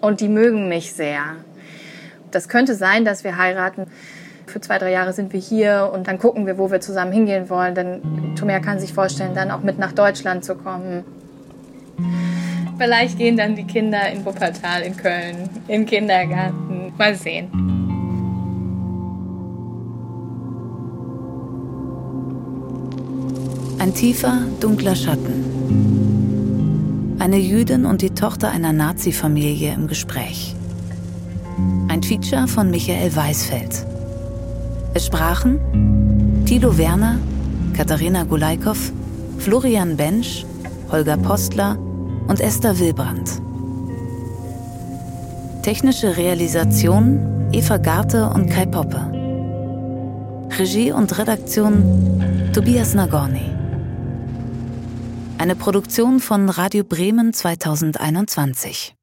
Speaker 11: und die mögen mich sehr. Das könnte sein, dass wir heiraten. Für zwei, drei Jahre sind wir hier und dann gucken wir, wo wir zusammen hingehen wollen. Denn Tomer kann sich vorstellen, dann auch mit nach Deutschland zu kommen. Vielleicht gehen dann die Kinder in Wuppertal, in Köln, in Kindergarten. Mal sehen.
Speaker 3: Ein tiefer, dunkler Schatten. Eine Jüdin und die Tochter einer Nazi-Familie im Gespräch. Ein Feature von Michael Weisfeld. Es sprachen Thilo Werner, Katharina Gulaikow, Florian Bensch, Holger Postler und Esther Wilbrand. Technische Realisation Eva Garte und Kai Poppe. Regie und Redaktion Tobias Nagorny. Eine Produktion von Radio Bremen 2021.